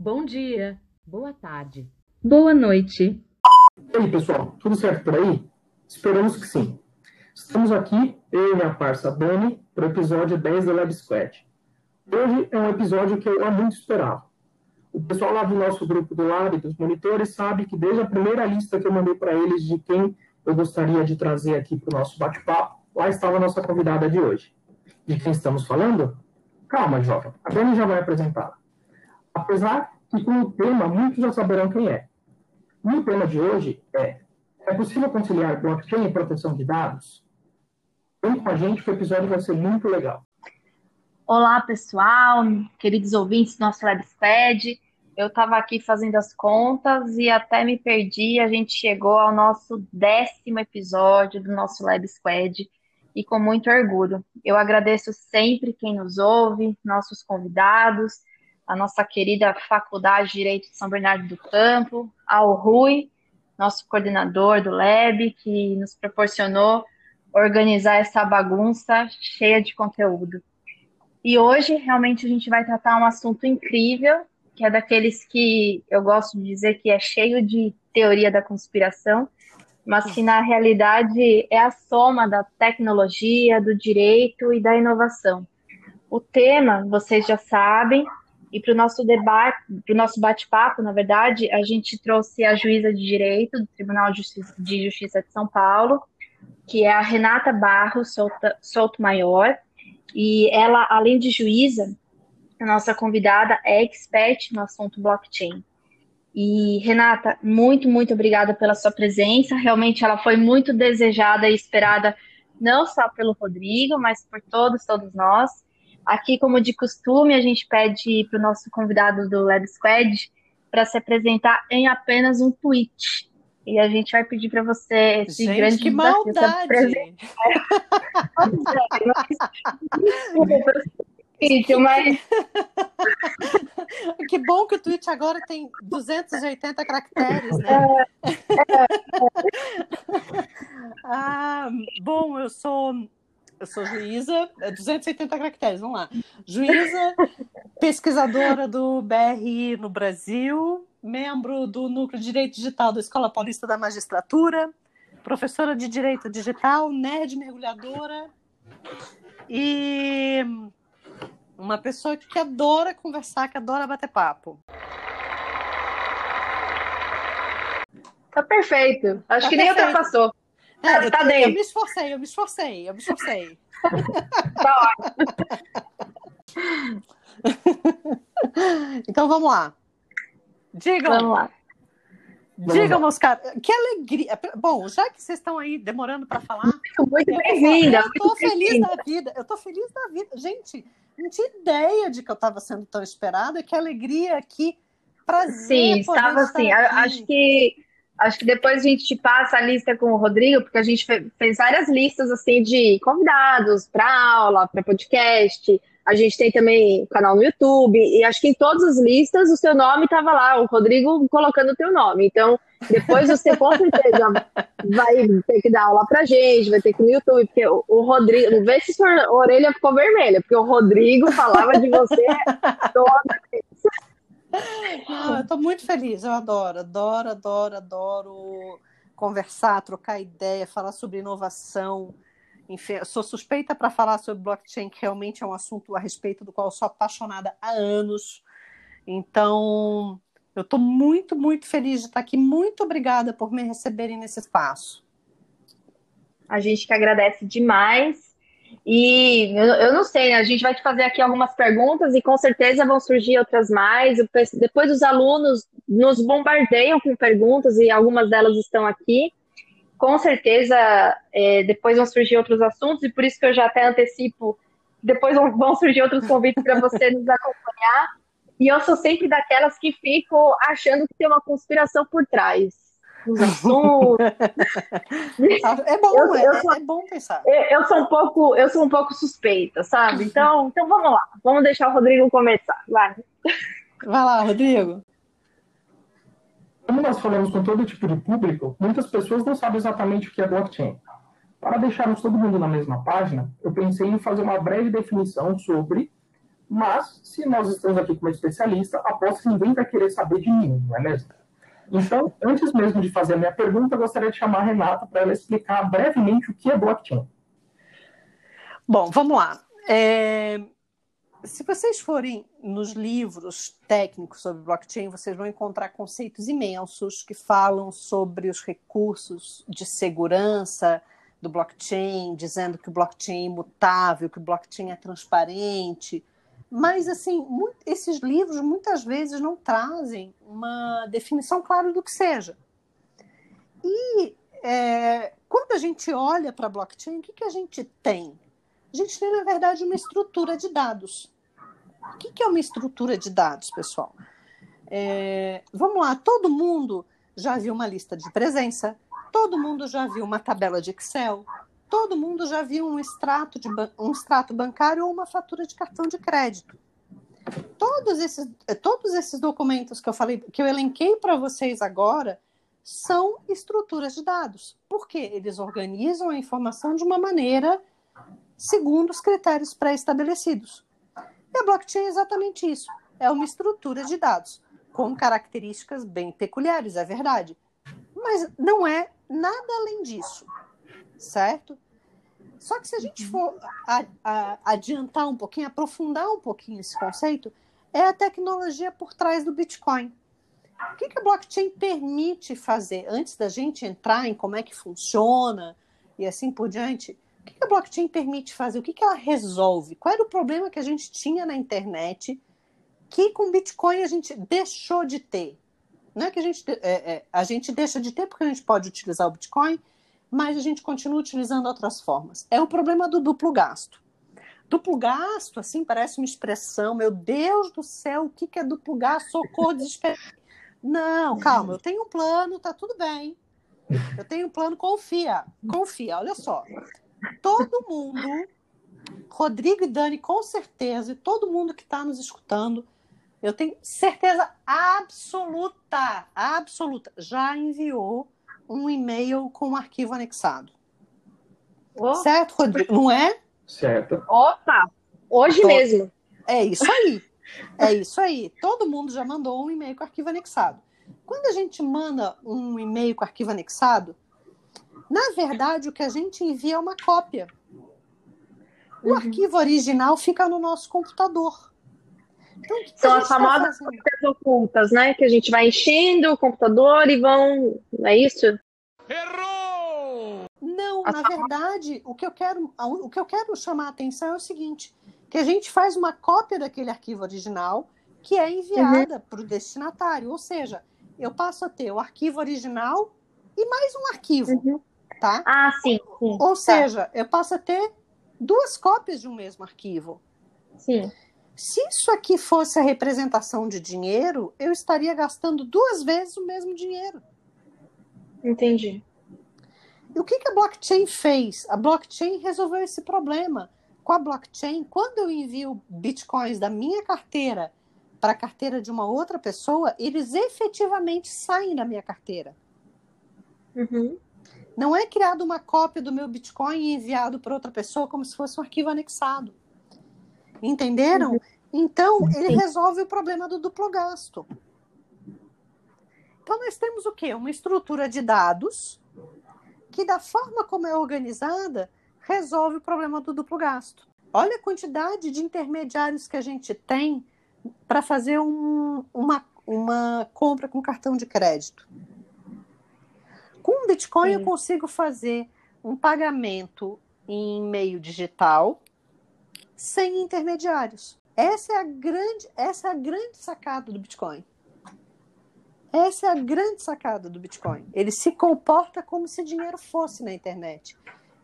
Bom dia, boa tarde, boa noite. E aí, pessoal, tudo certo por aí? Esperamos que sim. Estamos aqui, eu e minha parça Dani, para o episódio 10 do Lab Squad. Hoje é um episódio que eu há muito esperava. O pessoal lá do nosso grupo do Lab, dos monitores, sabe que desde a primeira lista que eu mandei para eles de quem eu gostaria de trazer aqui para o nosso bate-papo, lá estava a nossa convidada de hoje. De quem estamos falando? Calma, jovem, a Dani já vai apresentá-la. Apesar que com o tema muitos já saberão quem é. E o tema de hoje é: é possível conciliar blockchain e proteção de dados? Vem com a gente que o episódio vai ser muito legal. Olá, pessoal, queridos ouvintes do nosso LabSpad. Eu estava aqui fazendo as contas e até me perdi. A gente chegou ao nosso décimo episódio do nosso Lab Squad e com muito orgulho. Eu agradeço sempre quem nos ouve, nossos convidados, a nossa querida Faculdade de Direito de São Bernardo do Campo, ao Rui, nosso coordenador do Lab, que nos proporcionou organizar essa bagunça cheia de conteúdo. E hoje, realmente, a gente vai tratar um assunto incrível, que é daqueles que eu gosto de dizer que é cheio de teoria da conspiração, mas que na realidade é a soma da tecnologia, do direito e da inovação. O tema, vocês já sabem, e para o nosso debate, para o nosso bate-papo, na verdade, a gente trouxe a juíza de direito do Tribunal de Justiça de, São Paulo, que é a Renata Barros Souto Maior. E ela, além de juíza, a nossa convidada é expert no assunto blockchain. E Renata, muito, muito obrigada pela sua presença. Realmente ela foi muito desejada e esperada não só pelo Rodrigo, mas por todos, todos nós. Aqui, como de costume, a gente pede para o nosso convidado do Lab Squad para se apresentar em apenas um tweet. E a gente vai pedir para você esse gente, grande que desafio maldade! Mas que bom que o tweet agora tem 280 caracteres, né? ah, bom, eu sou eu sou juíza, 280 caracteres, vamos lá. Juíza, pesquisadora do BRI no Brasil, membro do Núcleo de Direito Digital da Escola Paulista da Magistratura, professora de Direito Digital, nerd mergulhadora e uma pessoa que adora conversar, que adora bater papo. tá perfeito. Acho Tá que nem perfeito. ultrapassou. É, Tá- eu, tá eu me esforcei, eu me esforcei, eu me esforcei. Tá então vamos lá. Digam, Vamos lá. digam, meus caras, que alegria. Bom, já que vocês estão aí demorando para falar, Muito eu, bem-vinda. eu muito feliz da vida, eu tô feliz da vida. Gente, não tinha ideia de que eu estava sendo tão esperada, que alegria aqui. Prazer. Sim, estava assim. aqui. Acho que acho que depois a gente passa a lista com o Rodrigo, porque a gente fe- fez várias listas assim de convidados para aula, para podcast. A gente tem também canal no YouTube e acho que em todas as listas o seu nome estava lá, o Rodrigo colocando o teu nome. Então, depois você com certeza vai ter que dar aula pra gente, vai ter que ir no YouTube, porque o, o Rodrigo, vê se sua orelha ficou vermelha, porque o Rodrigo falava de você toda Não, eu estou muito feliz, eu adoro, adoro, adoro, adoro conversar, trocar ideia, falar sobre inovação. Enfim, eu sou suspeita para falar sobre blockchain, que realmente é um assunto a respeito do qual eu sou apaixonada há anos. Então, eu estou muito, muito feliz de estar aqui. Muito obrigada por me receberem nesse espaço. A gente que agradece demais. E eu, não sei, né? A gente vai te fazer aqui algumas perguntas e com certeza vão surgir outras mais. Depois os alunos nos bombardeiam com perguntas e algumas delas estão aqui. Com certeza, é, depois vão surgir outros assuntos e por isso que eu já até antecipo. Depois vão surgir outros convites para você nos acompanhar. E eu sou sempre daquelas que fico achando que tem uma conspiração por trás assuntos. É bom, Eu- é, eu sou- é bom pensar. Eu, eu sou um pouco, eu sou um pouco suspeita, sabe? Então, então vamos lá, vamos deixar o Rodrigo começar. Vai. Vai lá, Rodrigo. Como nós falamos com todo tipo de público, muitas pessoas não sabem exatamente o que é blockchain. Para deixarmos todo mundo na mesma página, eu pensei em fazer uma breve definição sobre Mas, se nós estamos aqui com uma especialista, aposto que ninguém vai querer saber de mim, não é mesmo? Então, antes mesmo de fazer a minha pergunta, eu gostaria de chamar a Renata para ela explicar brevemente o que é blockchain. Bom, vamos lá. É... Se vocês forem nos livros técnicos sobre blockchain, vocês vão encontrar conceitos imensos que falam sobre os recursos de segurança do blockchain, dizendo que o blockchain é imutável, que o blockchain é transparente, mas, assim, muito, esses livros muitas vezes não trazem uma definição clara do que seja. E é, quando a gente olha para a blockchain, o que, que a gente tem? A gente tem, na verdade, uma estrutura de dados. O que, que é uma estrutura de dados, pessoal? É, vamos lá, todo mundo já viu uma lista de presença, todo mundo já viu uma tabela de Excel, todo mundo já viu um extrato, de, um extrato bancário ou uma fatura de cartão de crédito. Todos esses, todos esses documentos que eu falei, que eu elenquei para vocês agora, são estruturas de dados. Porque eles organizam a informação de uma maneira segundo os critérios pré-estabelecidos. E a blockchain é exatamente isso. É uma estrutura de dados, com características bem peculiares, é verdade. Mas não é nada além disso certo? Só que se a gente for a, a, adiantar um pouquinho, aprofundar um pouquinho esse conceito, é a tecnologia por trás do Bitcoin. O que, que a blockchain permite fazer antes da gente entrar em como é que funciona e assim por diante? O que, que a blockchain permite fazer? O que, que ela resolve? Qual era o problema que a gente tinha na internet que com Bitcoin a gente deixou de ter? Não é que a gente, é, é, a gente deixa de ter porque a gente pode utilizar o Bitcoin, mas a gente continua utilizando outras formas. É o problema do duplo gasto. Duplo gasto, assim, parece uma expressão, meu Deus do céu, o que, que é duplo gasto? Socorro, desespero. Não, calma, eu tenho um plano, tá tudo bem. Eu tenho um plano, confia, confia, olha só. Todo mundo, Rodrigo e Dani, com certeza, e todo mundo que está nos escutando, eu tenho certeza absoluta, absoluta, já enviou um e-mail com um arquivo anexado. Oh. Certo, Rodrigo? Não é? Certo. Opa! Hoje Tô... mesmo. É isso aí. É isso aí. Todo mundo já mandou um e-mail com arquivo anexado. Quando a gente manda um e-mail com arquivo anexado, na verdade, o que a gente envia é uma cópia. O uhum. arquivo original fica no nosso computador. Então, São as tá famosas cópias ocultas, né? Que a gente vai enchendo o computador e vão. Não é isso? Errou! Não, as na verdade, o que, eu quero, o que eu quero chamar a atenção é o seguinte: que a gente faz uma cópia daquele arquivo original que é enviada uhum. para o destinatário. Ou seja, eu passo a ter o arquivo original e mais um arquivo. Uhum. Tá? Ah, sim. sim Ou tá. seja, eu passo a ter duas cópias de um mesmo arquivo. Sim. Se isso aqui fosse a representação de dinheiro, eu estaria gastando duas vezes o mesmo dinheiro. Entendi. E o que, que a blockchain fez? A blockchain resolveu esse problema. Com a blockchain, quando eu envio bitcoins da minha carteira para a carteira de uma outra pessoa, eles efetivamente saem da minha carteira. Uhum. Não é criado uma cópia do meu Bitcoin e enviado para outra pessoa como se fosse um arquivo anexado. Entenderam? Uhum. Então, ele resolve o problema do duplo gasto. Então, nós temos o quê? Uma estrutura de dados que, da forma como é organizada, resolve o problema do duplo gasto. Olha a quantidade de intermediários que a gente tem para fazer um, uma, uma compra com cartão de crédito. Com o Bitcoin, Sim. eu consigo fazer um pagamento em meio digital sem intermediários. Essa é a grande, essa é a grande sacada do Bitcoin. Essa é a grande sacada do Bitcoin. Ele se comporta como se dinheiro fosse na internet.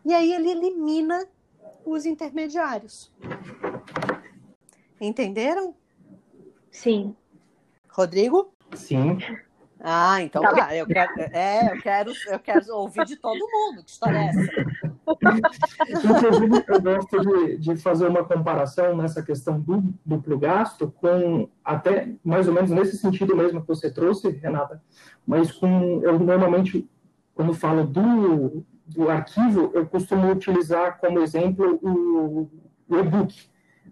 E aí ele elimina os intermediários. Entenderam? Sim. Rodrigo? Sim. Ah, então tá. tá. Eu quero, é, eu quero, eu quero ouvir de todo mundo. Que história é essa? Inclusive, eu gosto de, de, fazer uma comparação nessa questão do duplo gasto com até mais ou menos nesse sentido mesmo que você trouxe, Renata, mas com eu normalmente quando falo do, do arquivo eu costumo utilizar como exemplo o, o e-book,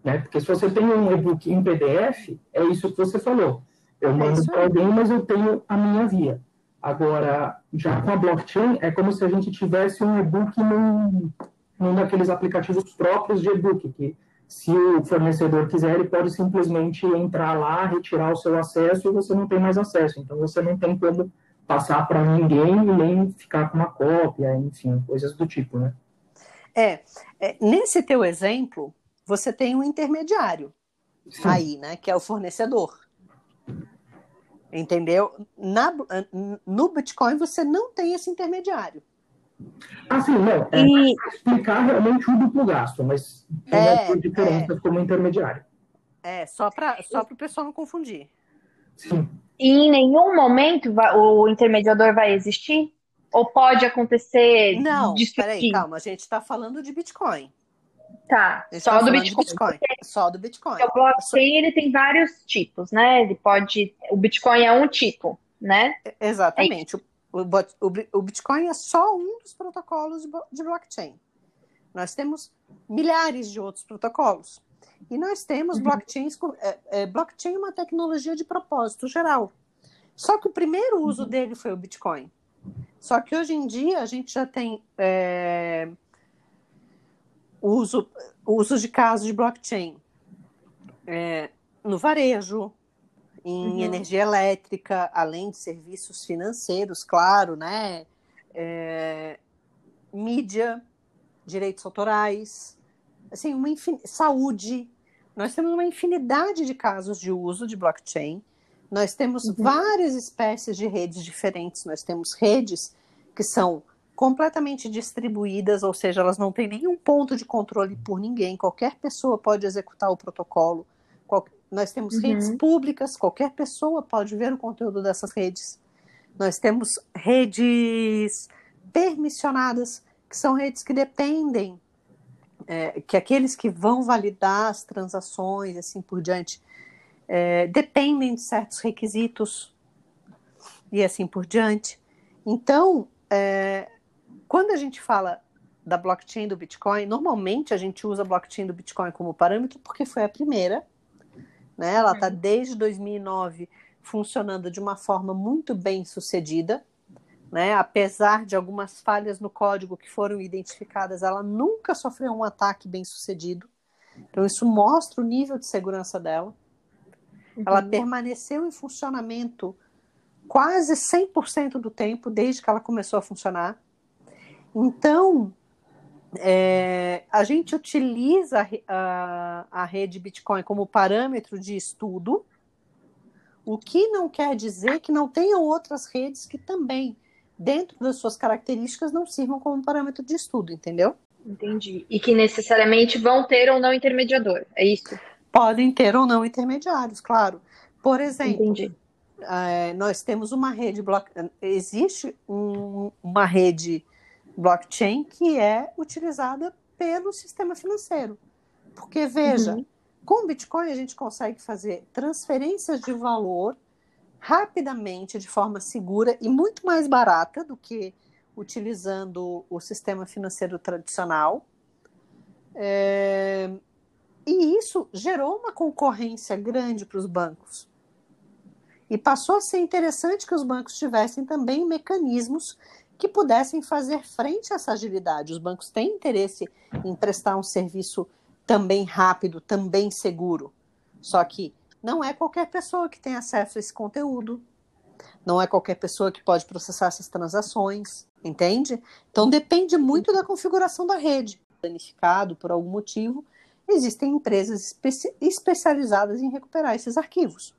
Né? Porque se você tem um e-book em PDF, é isso que você falou. Eu É mando isso para alguém, mas eu tenho a minha via. Agora, já com a blockchain, é como se a gente tivesse um e-book num, num daqueles aplicativos próprios de e-book, que se o fornecedor quiser, ele pode simplesmente entrar lá, retirar o seu acesso e você não tem mais acesso. Então, você não tem como passar para ninguém e nem ficar com uma cópia, enfim, coisas do tipo, né? É, é, nesse teu exemplo, você tem um intermediário Sim. aí, né? Que é o fornecedor. Entendeu? Na, no Bitcoin você não tem esse intermediário. Assim, não, é E explicar realmente o duplo gasto, mas tem É, essas diferenças como intermediário. É, só para só o pessoal não confundir. Sim. E em nenhum momento vai- o intermediador vai existir? Ou pode acontecer Não, peraí, calma, a gente está falando de Bitcoin. Tá, só do Bitcoin. Bitcoin. Só do Bitcoin. O blockchain ele tem vários tipos, né? Ele pode. O Bitcoin é um tipo, né? Exatamente. O, o Bitcoin é só um dos protocolos de, blockchain. Nós temos milhares de outros protocolos. E nós temos Uhum. blockchains. é, é, blockchain é uma tecnologia de propósito geral. Só que o primeiro uso dele foi o Bitcoin. Só que hoje em dia a gente já tem é, uso, uso de casos de blockchain é, no varejo, em Uhum. energia elétrica, além de serviços financeiros, claro, né? É, mídia, direitos autorais, assim, uma infin- saúde. Nós temos uma infinidade de casos de uso de blockchain. Nós temos Uhum. várias espécies de redes diferentes. Nós temos redes que são completamente distribuídas, ou seja, elas não têm nenhum ponto de controle por ninguém. Qualquer pessoa pode executar o protocolo. Qual- Nós temos Uhum. redes públicas, qualquer pessoa pode ver o conteúdo dessas redes. Nós temos redes permissionadas, que são redes que dependem, é, que aqueles que vão validar as transações, assim por diante, é, dependem de certos requisitos e assim por diante. Então, é, quando a gente fala da blockchain do Bitcoin, normalmente a gente usa a blockchain do Bitcoin como parâmetro porque foi a primeira, né? Ela está desde 2009 funcionando de uma forma muito bem sucedida, né? Apesar de algumas falhas no código que foram identificadas, ela nunca sofreu um ataque bem sucedido. Então isso mostra o nível de segurança dela. Ela Uhum. permaneceu em funcionamento quase 100% do tempo desde que ela começou a funcionar. Então, é, a gente utiliza a a, rede Bitcoin como parâmetro de estudo, o que não quer dizer que não tenham outras redes que também, dentro das suas características, não sirvam como parâmetro de estudo, entendeu? Entendi. E que necessariamente vão ter ou não intermediador. É isso? Podem ter ou não intermediários, claro. Por exemplo, Entendi. é, nós temos uma rede existe um- uma rede blockchain que é utilizada pelo sistema financeiro. Porque veja, Uhum. com o Bitcoin a gente consegue fazer transferências de valor rapidamente, de forma segura e muito mais barata do que utilizando o sistema financeiro tradicional. É, E isso gerou uma concorrência grande para os bancos. E passou a ser interessante que os bancos tivessem também mecanismos que pudessem fazer frente a essa agilidade. Os bancos têm interesse em prestar um serviço também rápido, também seguro. Só que não é qualquer pessoa que tem acesso a esse conteúdo. Não é qualquer pessoa que pode processar essas transações, entende? Então depende muito da configuração da rede. Danificado por algum motivo, existem empresas especi especializadas em recuperar esses arquivos.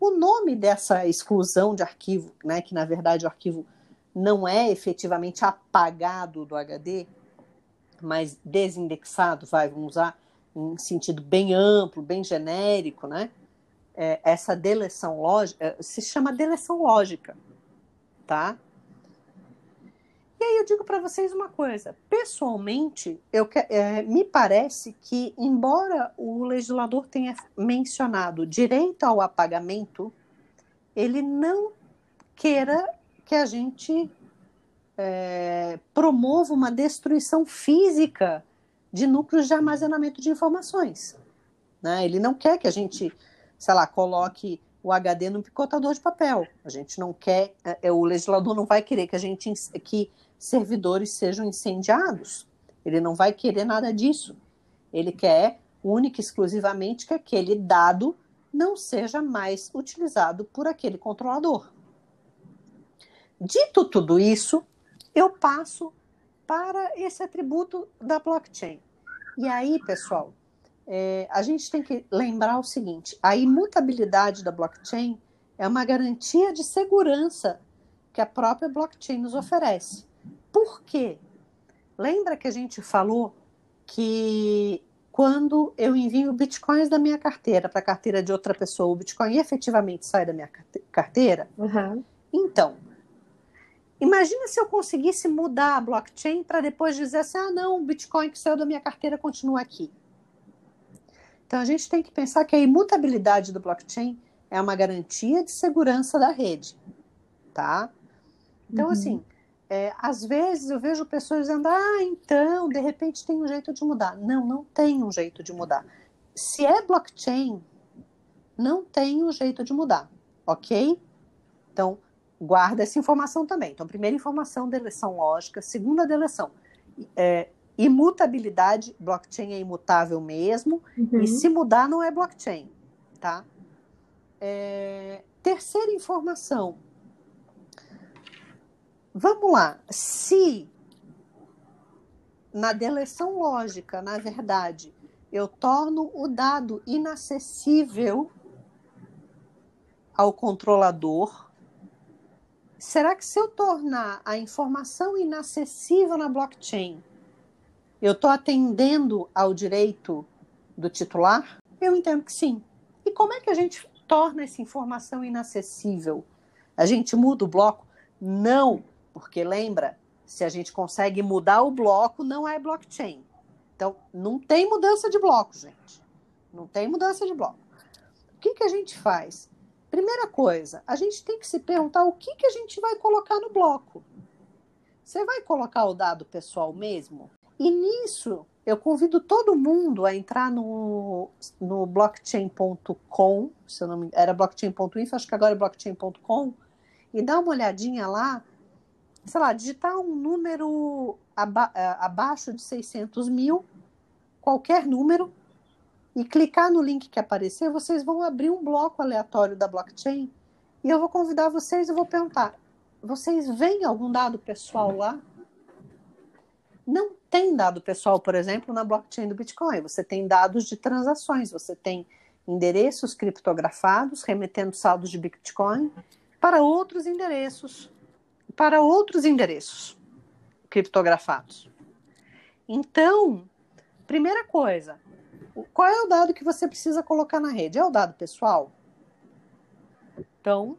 O nome dessa exclusão de arquivo, né, que na verdade o arquivo não é efetivamente apagado do HD, mas desindexado, vai, vamos usar em sentido bem amplo, bem genérico, né? É, essa deleção lógica se chama deleção lógica, tá? E aí eu digo para vocês uma coisa, pessoalmente, eu é, me parece que, embora o legislador tenha mencionado direito ao apagamento, ele não queira que a gente é, promova uma destruição física de núcleos de armazenamento de informações. Né? Ele não quer que a gente, sei lá, coloque o HD no picotador de papel. A gente não quer, é, o legislador não vai querer que a gente que servidores sejam incendiados. Ele não vai querer nada disso. Ele quer única e exclusivamente que aquele dado não seja mais utilizado por aquele controlador. Dito tudo isso, eu passo para esse atributo da blockchain. E aí, pessoal, é, a gente tem que lembrar o seguinte: a imutabilidade da blockchain é uma garantia de segurança que a própria blockchain nos oferece. Por quê? Lembra que a gente falou que quando eu envio bitcoins da minha carteira para a carteira de outra pessoa, o bitcoin efetivamente sai da minha carteira? Uhum. Então, imagina se eu conseguisse mudar a blockchain para depois dizer assim: ah, não, o bitcoin que saiu da minha carteira continua aqui. Então, a gente tem que pensar que a imutabilidade do blockchain é uma garantia de segurança da rede, tá? Então, uhum. assim, é, às vezes eu vejo pessoas dizendo, ah, então, de repente tem um jeito de mudar. Não, não tem um jeito de mudar. Se é blockchain, não tem um jeito de mudar, ok? Então, guarda essa informação também. Então, primeira informação, deleção lógica. Segunda, deleção. É, imutabilidade, blockchain é imutável mesmo. Uhum. E se mudar, não é blockchain, tá? É, terceira informação, Vamos lá. Se na deleção lógica, na verdade, eu torno o dado inacessível ao controlador, será que se eu tornar a informação inacessível na blockchain, eu estou atendendo ao direito do titular? Eu entendo que sim. E como é que a gente torna essa informação inacessível? A gente muda o bloco? Não, porque lembra, se a gente consegue mudar o bloco, não é blockchain. Então, não tem mudança de bloco, gente. Não tem mudança de bloco. O que, que a gente faz? Primeira coisa, a gente tem que se perguntar o que, que a gente vai colocar no bloco. Você vai colocar o dado pessoal mesmo? E nisso, eu convido todo mundo a entrar no, no blockchain.com, se não me era blockchain.info, acho que agora é blockchain.com, e dar uma olhadinha lá sei lá, digitar um número aba é, abaixo de 600 mil, qualquer número, e clicar no link que aparecer, vocês vão abrir um bloco aleatório da blockchain e eu vou convidar vocês e vou perguntar: vocês veem algum dado pessoal lá? Não tem dado pessoal, por exemplo, na blockchain do Bitcoin. Você tem dados de transações, você tem endereços criptografados remetendo saldos de Bitcoin para outros endereços para outros endereços criptografados. Então, primeira coisa, qual é o dado que você precisa colocar na rede? É o dado pessoal? Então,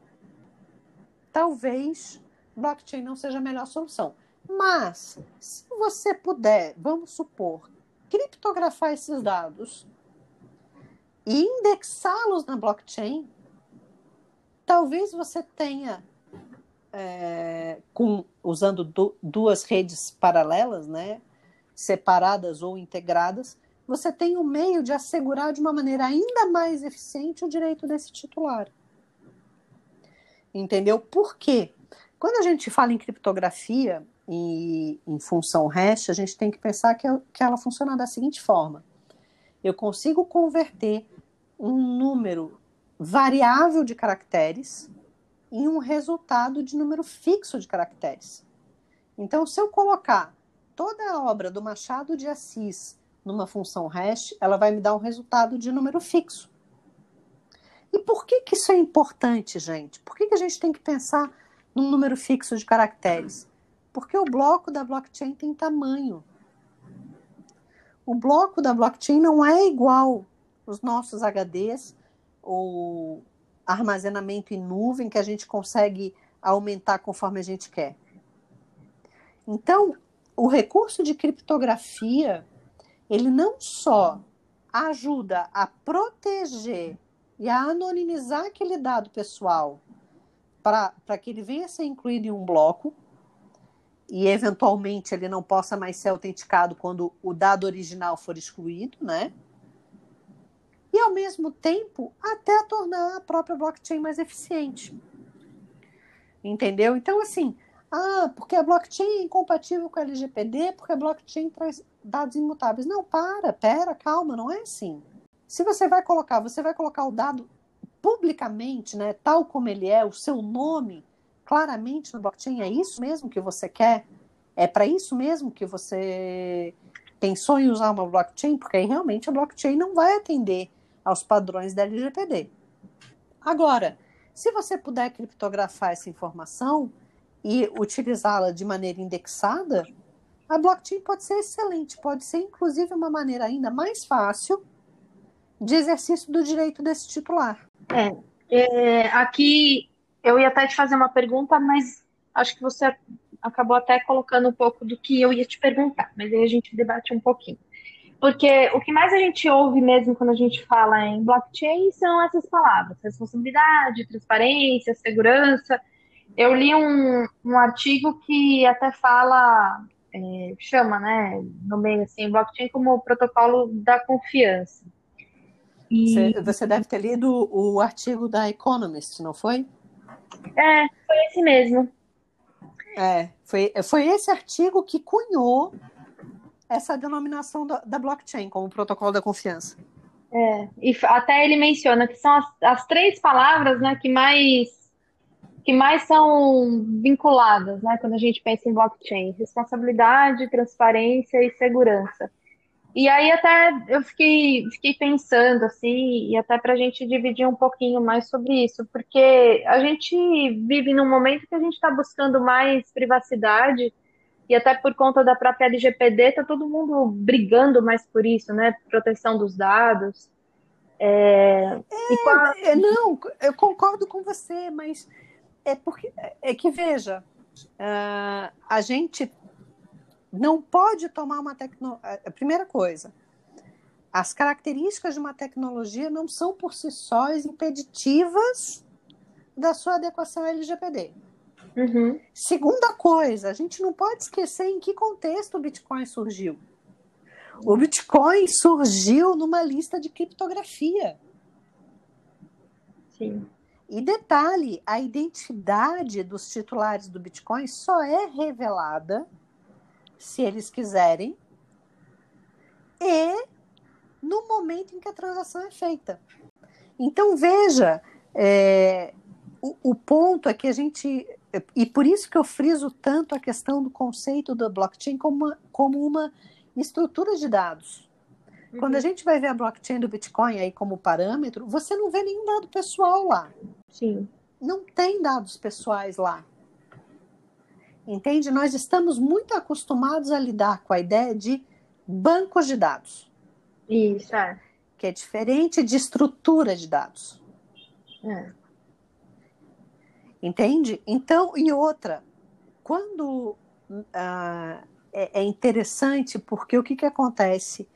talvez blockchain não seja a melhor solução. Mas, se você puder, vamos supor, criptografar esses dados e indexá-los na blockchain, talvez você tenha é, com, usando du, duas redes paralelas, né, separadas ou integradas, você tem o um meio de assegurar de uma maneira ainda mais eficiente o direito desse titular. Entendeu? Por quê? Quando a gente fala em criptografia e em função hash, a gente tem que pensar que, que ela funciona da seguinte forma: eu consigo converter um número variável de caracteres em um resultado de número fixo de caracteres. Então, se eu colocar toda a obra do Machado de Assis numa função hash, ela vai me dar um resultado de número fixo. E por que, que isso é importante, gente? Por que, que a gente tem que pensar num número fixo de caracteres? Porque o bloco da blockchain tem tamanho. O bloco da blockchain não é igual os nossos HDs ou armazenamento em nuvem que a gente consegue aumentar conforme a gente quer. Então, o recurso de criptografia, ele não só ajuda a proteger e a anonimizar aquele dado pessoal para que ele venha a ser incluído em um bloco, e eventualmente ele não possa mais ser autenticado quando o dado original for excluído, né? E ao mesmo tempo até tornar a própria blockchain mais eficiente. Entendeu? Então assim, ah, porque a blockchain é incompatível com a LGPD, porque a blockchain traz dados imutáveis. Não, para, pera, calma, não é assim. Se você vai colocar, você vai colocar o dado publicamente, né, tal como ele é, o seu nome, claramente no blockchain, é isso mesmo que você quer? É para isso mesmo que você pensou em usar uma blockchain? Porque aí realmente a blockchain não vai atender aos padrões da LGPD. Agora, se você puder criptografar essa informação e utilizá-la de maneira indexada, a blockchain pode ser excelente, pode ser inclusive uma maneira ainda mais fácil de exercício do direito desse titular. É, é, aqui eu ia até te fazer uma pergunta, mas acho que você acabou até colocando um pouco do que eu ia te perguntar, mas aí a gente debate um pouquinho. Porque o que mais a gente ouve mesmo quando a gente fala em blockchain são essas palavras: responsabilidade, transparência, segurança. Eu li um, um artigo que até fala, é, chama, né, no meio assim, blockchain como o protocolo da confiança. E... Você deve ter lido o artigo da Economist, não foi? É, foi esse mesmo. É, foi, foi esse artigo que cunhou essa denominação da, da blockchain como protocolo da confiança. É, e até ele menciona que são as, as três palavras né, que mais que mais são vinculadas né, quando a gente pensa em blockchain: responsabilidade, transparência e segurança. E aí até eu fiquei, fiquei pensando assim, e até para a gente dividir um pouquinho mais sobre isso, porque a gente vive num momento que a gente está buscando mais privacidade, e até por conta da própria LGPD, tá todo mundo brigando mais por isso, né? Proteção dos dados. É, é, é, não, eu concordo com você, mas é porque é que veja, uh, a gente não pode tomar uma tecnologia. A primeira coisa, as características de uma tecnologia não são por si sós impeditivas da sua adequação à LGPD. Uhum. Segunda coisa, a gente não pode esquecer em que contexto o Bitcoin surgiu. O Bitcoin surgiu numa lista de criptografia. Sim. E detalhe, a identidade dos titulares do Bitcoin só é revelada se eles quiserem, e no momento em que a transação é feita. Então, veja, é, o, o, ponto é que a gente. E por isso que eu friso tanto a questão do conceito da blockchain como uma, como uma estrutura de dados. Uhum. Quando a gente vai ver a blockchain do Bitcoin aí como parâmetro, você não vê nenhum dado pessoal lá. Sim. Não tem dados pessoais lá. Entende? Nós estamos muito acostumados a lidar com a ideia de bancos de dados. Isso, é. Que é diferente de estrutura de dados. É. Entende? Então, e outra, quando ah, é, é, interessante porque o que, que acontece?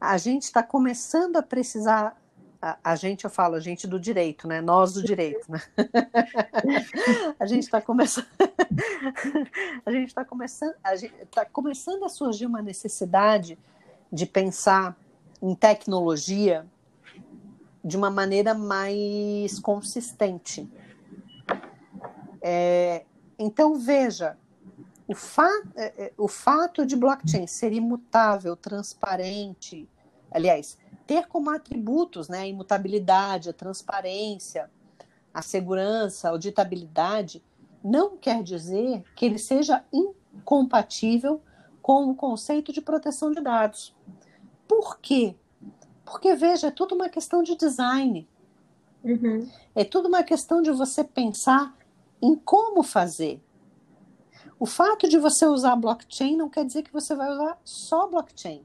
A gente está começando a precisar a, gente, eu falo, a gente do direito, né? Nós do direito, né? a gente está começando, a gente está começando, está começando a surgir uma necessidade de pensar em tecnologia de uma maneira mais consistente. É, então veja, o, fa é, é, o fato de blockchain ser imutável, transparente, aliás, ter como atributos né, a imutabilidade, a transparência, a segurança, a auditabilidade, não quer dizer que ele seja incompatível com o conceito de proteção de dados. Por quê? Porque, veja, é tudo uma questão de design. Uhum. É tudo uma questão de você pensar em como fazer. O fato de você usar blockchain não quer dizer que você vai usar só blockchain.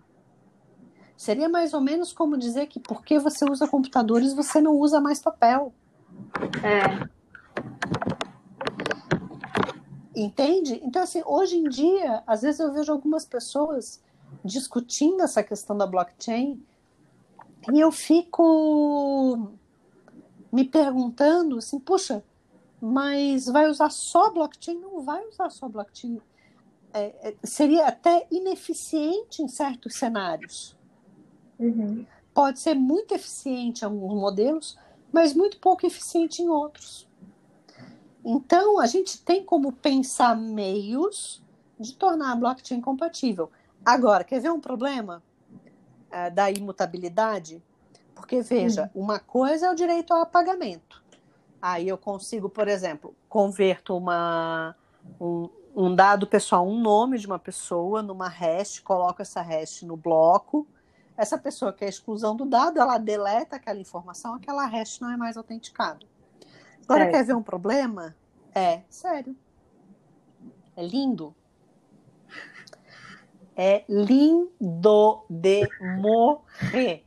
Seria mais ou menos como dizer que porque você usa computadores, você não usa mais papel. É. Entende? Então, assim, hoje em dia, às vezes eu vejo algumas pessoas discutindo essa questão da blockchain e eu fico me perguntando assim, puxa, mas vai usar só blockchain? Não vai usar só blockchain. é, é, seria até ineficiente em certos cenários. Uhum. Pode ser muito eficiente em alguns modelos, mas muito pouco eficiente em outros. Então, a gente tem como pensar meios de tornar a blockchain compatível. Agora, quer ver um problema é, da imutabilidade? Porque, veja, uhum. uma coisa é o direito ao pagamento. Aí eu consigo, por exemplo, converto uma, um, um dado pessoal, um nome de uma pessoa numa hash, coloco essa hash no bloco. Essa pessoa quer exclusão do dado, ela deleta aquela informação, aquela hash não é mais autenticada. Agora, quer ver um problema? É, sério. É lindo. É lindo de morrer.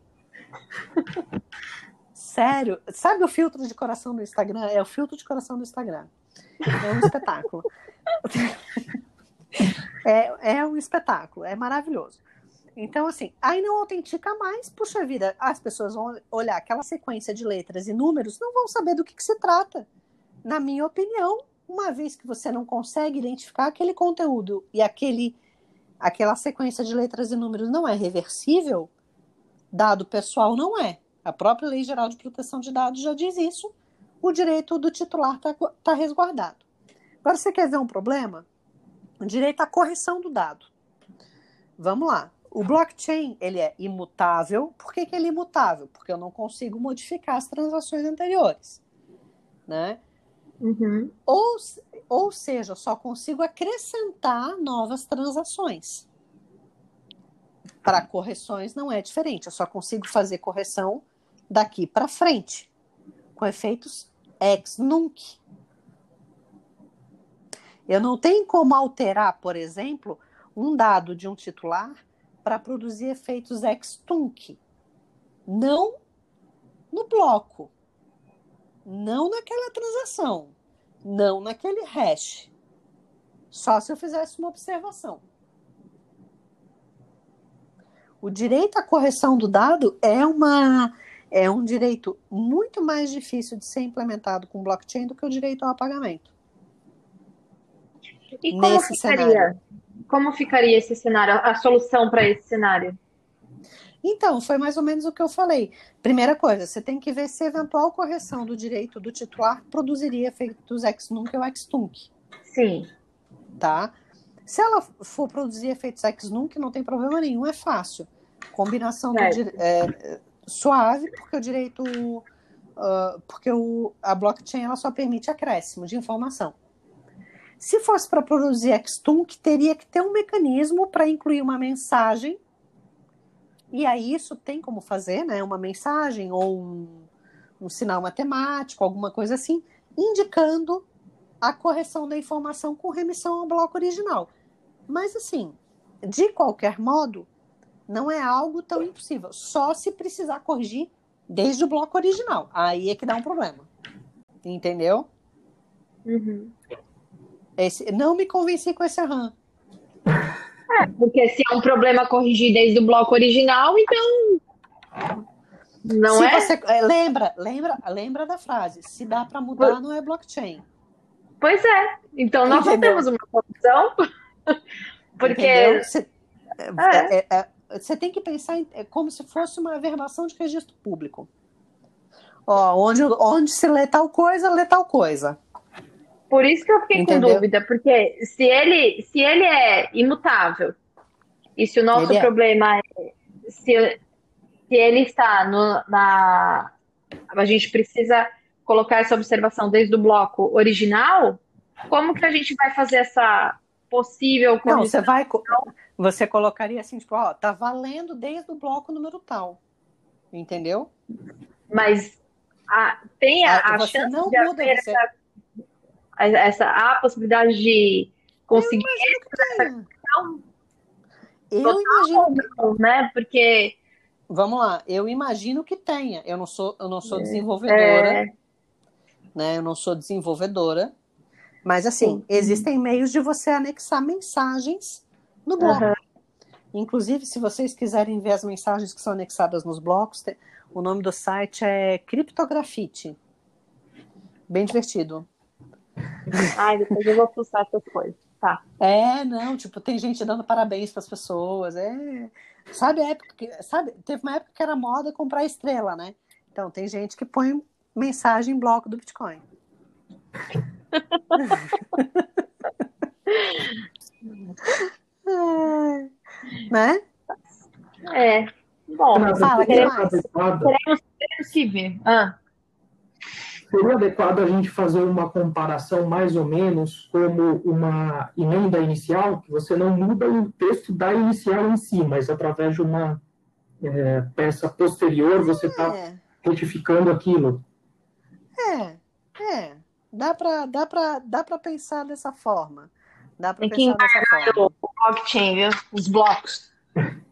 Sério. Sabe o filtro de coração no Instagram? É o filtro de coração do Instagram. É um espetáculo. é, é um espetáculo, é maravilhoso. Então, assim, aí não autentica mais, puxa vida, as pessoas vão olhar aquela sequência de letras e números, não vão saber do que, que se trata. Na minha opinião, uma vez que você não consegue identificar aquele conteúdo e aquele, aquela sequência de letras e números não é reversível, dado pessoal não é. A própria Lei Geral de Proteção de Dados já diz isso. O direito do titular está tá resguardado. Agora, você quer ver um problema? O direito à correção do dado. Vamos lá. O blockchain ele é imutável. Por que, que ele é imutável? Porque eu não consigo modificar as transações anteriores. Né? Uhum. Ou, ou seja, eu só consigo acrescentar novas transações. Para correções não é diferente. Eu só consigo fazer correção daqui para frente, com efeitos ex nunc. Eu não tenho como alterar, por exemplo, um dado de um titular para produzir efeitos ex tunc. Não no bloco, não naquela transação, não naquele hash. Só se eu fizesse uma observação. O direito à correção do dado é uma é um direito muito mais difícil de ser implementado com blockchain do que o direito ao apagamento. E como ficaria? Cenário. Como ficaria esse cenário, a solução para esse cenário? Então, foi mais ou menos o que eu falei. Primeira coisa, você tem que ver se a eventual correção do direito do titular produziria efeitos ex nunc ou ex tunc. Sim. Tá? Se ela for produzir efeitos ex nunc, não tem problema nenhum, é fácil. Combinação é. do, é, suave, porque o direito. Uh, porque o, a blockchain ela só permite acréscimo de informação. Se fosse para produzir extunc, teria que ter um mecanismo para incluir uma mensagem e aí isso tem como fazer, né? Uma mensagem ou um, um sinal matemático, alguma coisa assim, indicando a correção da informação com remissão ao bloco original. Mas assim, de qualquer modo, não é algo tão impossível. Só se precisar corrigir desde o bloco original. Aí é que dá um problema. Entendeu? Uhum. Esse, não me convenci com esse RAM. É, porque se é um problema corrigir desde o bloco original, então. Não se é? Você, é, lembra, lembra, lembra da frase: se dá para mudar, não é blockchain. Pois é. Então nós Entendeu? não temos uma solução. porque. Você, é. é. é. você tem que pensar em, como se fosse uma averbação de registro público. Ó, onde, onde se lê tal coisa, lê tal coisa. Por isso que eu fiquei Entendeu? com dúvida, porque se ele, se ele é imutável, e se o nosso ele é. problema é, é se, se ele está no, na. A gente precisa colocar essa observação desde o bloco original, como que a gente vai fazer essa possível Não, você vai. Você colocaria assim, tipo, ó, tá valendo desde o bloco número tal. Entendeu? Mas a, tem a, ah, a chance não de muda, você... essa essa a possibilidade de conseguir essa questão? Eu imagino, não, né? Porque vamos lá, eu imagino que tenha. Eu não sou, eu não sou é. desenvolvedora, é... né? Eu não sou desenvolvedora, mas assim Sim. existem meios de você anexar mensagens no bloco. Uhum. Inclusive, se vocês quiserem ver as mensagens que são anexadas nos blocos, o nome do site é Criptografite. Bem divertido. Ai, depois eu vou fuçar essas coisas. tá. É, não, tipo, tem gente dando parabéns para as pessoas. É, sabe a época que, sabe, teve uma época que era moda comprar estrela, né? Então tem gente que põe mensagem em bloco do Bitcoin. é, né? É. Bom, fala, seria que mais? teremos, teremos que ver. Ah, Seria adequado a gente fazer uma comparação mais ou menos como uma emenda inicial, que você não muda o texto da inicial em si, mas através de uma é, peça posterior você está É, retificando aquilo. é, é. Dá para dá pra, dá pra pensar dessa forma. Dá para pensar dessa forma. o blockchain, viu? Os blocos.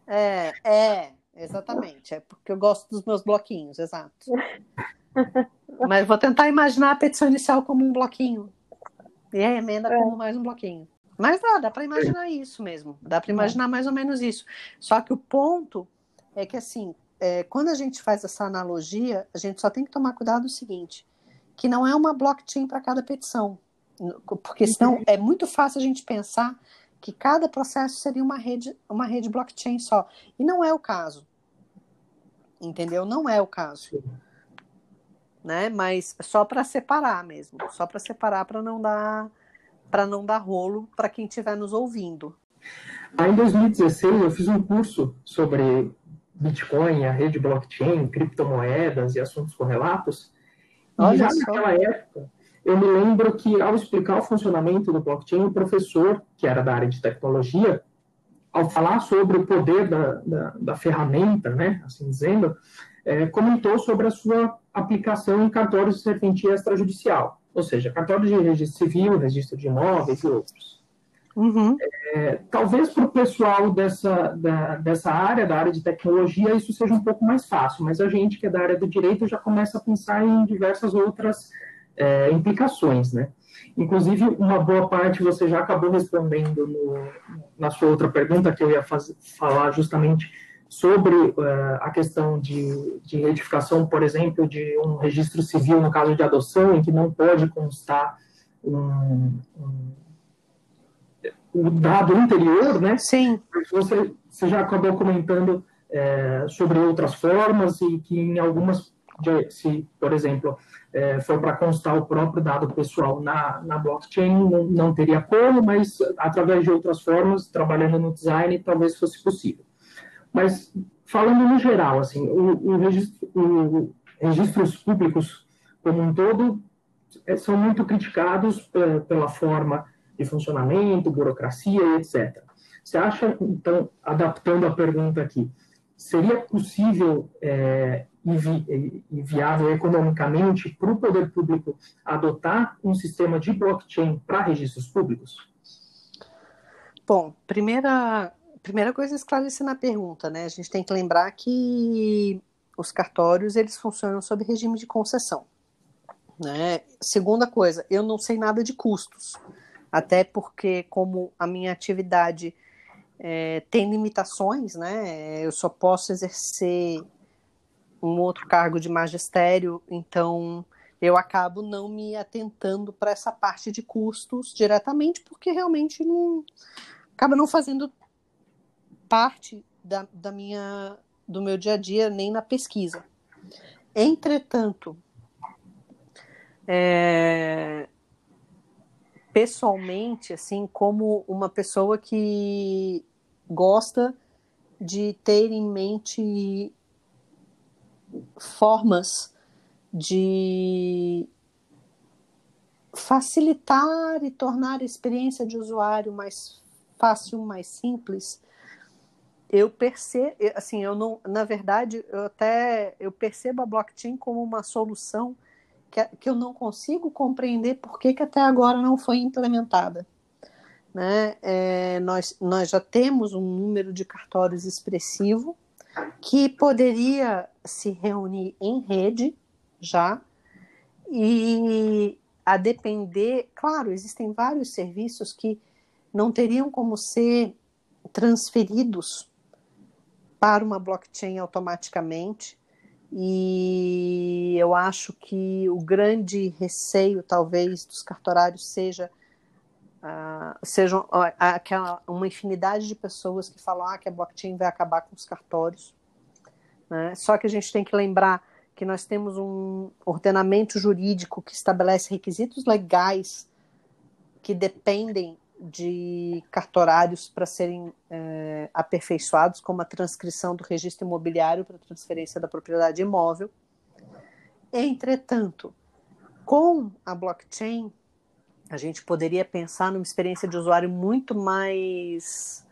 É, é, exatamente. É porque eu gosto dos meus bloquinhos, exato. Mas vou tentar imaginar a petição inicial como um bloquinho. E a emenda como mais um bloquinho. Mas dá, dá para imaginar isso mesmo. Dá para imaginar mais ou menos isso. Só que o ponto é que, assim, é, quando a gente faz essa analogia, a gente só tem que tomar cuidado o seguinte: que não é uma blockchain para cada petição. Porque senão é muito fácil a gente pensar que cada processo seria uma rede, uma rede blockchain só. E não é o caso. Entendeu? Não é o caso. Né? Mas só para separar mesmo, só para separar para não dar para não dar rolo para quem estiver nos ouvindo. Aí, em 2016, eu fiz um curso sobre Bitcoin, a rede blockchain, criptomoedas e assuntos correlatos. E Olha já só. naquela época, eu me lembro que, ao explicar o funcionamento do blockchain, o professor, que era da área de tecnologia, ao falar sobre o poder da, da, da ferramenta, né, assim dizendo, eh, comentou sobre a sua aplicação em cartórios de serventia extrajudicial, ou seja, cartórios de registro civil, registro de imóveis e outros. Uhum. Talvez para o pessoal dessa, da- dessa área, da área de tecnologia, isso seja um pouco mais fácil, mas a gente que é da área do direito já começa a pensar em diversas outras é, implicações, né? Inclusive, uma boa parte você já acabou respondendo no- na sua outra pergunta, que eu ia faz- falar justamente sobre eh, a questão de, de retificação, por exemplo, de um registro civil no caso de adoção, em que não pode constar um, um, o dado anterior, né? Sim, Você, você já acabou comentando é, sobre outras formas e que em algumas, se, por exemplo, é, for para constar o próprio dado pessoal na, na blockchain, não, não teria como, mas através de outras formas, trabalhando no design, talvez fosse possível. Mas falando no geral, assim, o, o registro, o, registros públicos como um todo é, são muito criticados pe- pela forma de funcionamento, burocracia etc. Você acha, então, adaptando a pergunta aqui, seria possível é, e, vi- e viável economicamente para o poder público adotar um sistema de blockchain para registros públicos? Bom, primeira, primeira coisa esclarecer na pergunta, né? A gente tem que lembrar que os cartórios eles funcionam sob regime de concessão, né? Segunda coisa, eu não sei nada de custos, até porque como a minha atividade é, tem limitações, né? Eu só posso exercer um outro cargo de magistério, então eu acabo não me atentando para essa parte de custos diretamente, porque realmente não acaba não fazendo parte da, da minha do meu dia a dia nem na pesquisa. Entretanto, é, pessoalmente, assim, como uma pessoa que gosta de ter em mente formas de facilitar e tornar a experiência de usuário mais fácil, mais simples, eu percebo, assim, eu não, na verdade, eu até eu percebo a blockchain como uma solução que, que eu não consigo compreender por que, que até agora não foi implementada. Né? É, nós, nós já temos um número de cartórios expressivo que poderia se reunir em rede já e a depender, claro, existem vários serviços que não teriam como ser transferidos para uma blockchain automaticamente. E eu acho que o grande receio, talvez, dos cartorários seja uh, sejam aquela, uma infinidade de pessoas que falam ah, que a blockchain vai acabar com os cartórios. Né? Só que a gente tem que lembrar que nós temos um ordenamento jurídico que estabelece requisitos legais que dependem de cartorários para serem é, aperfeiçoados, como a transcrição do registro imobiliário para transferência da propriedade imóvel. Entretanto, com a blockchain, a gente poderia pensar numa experiência de usuário muito mais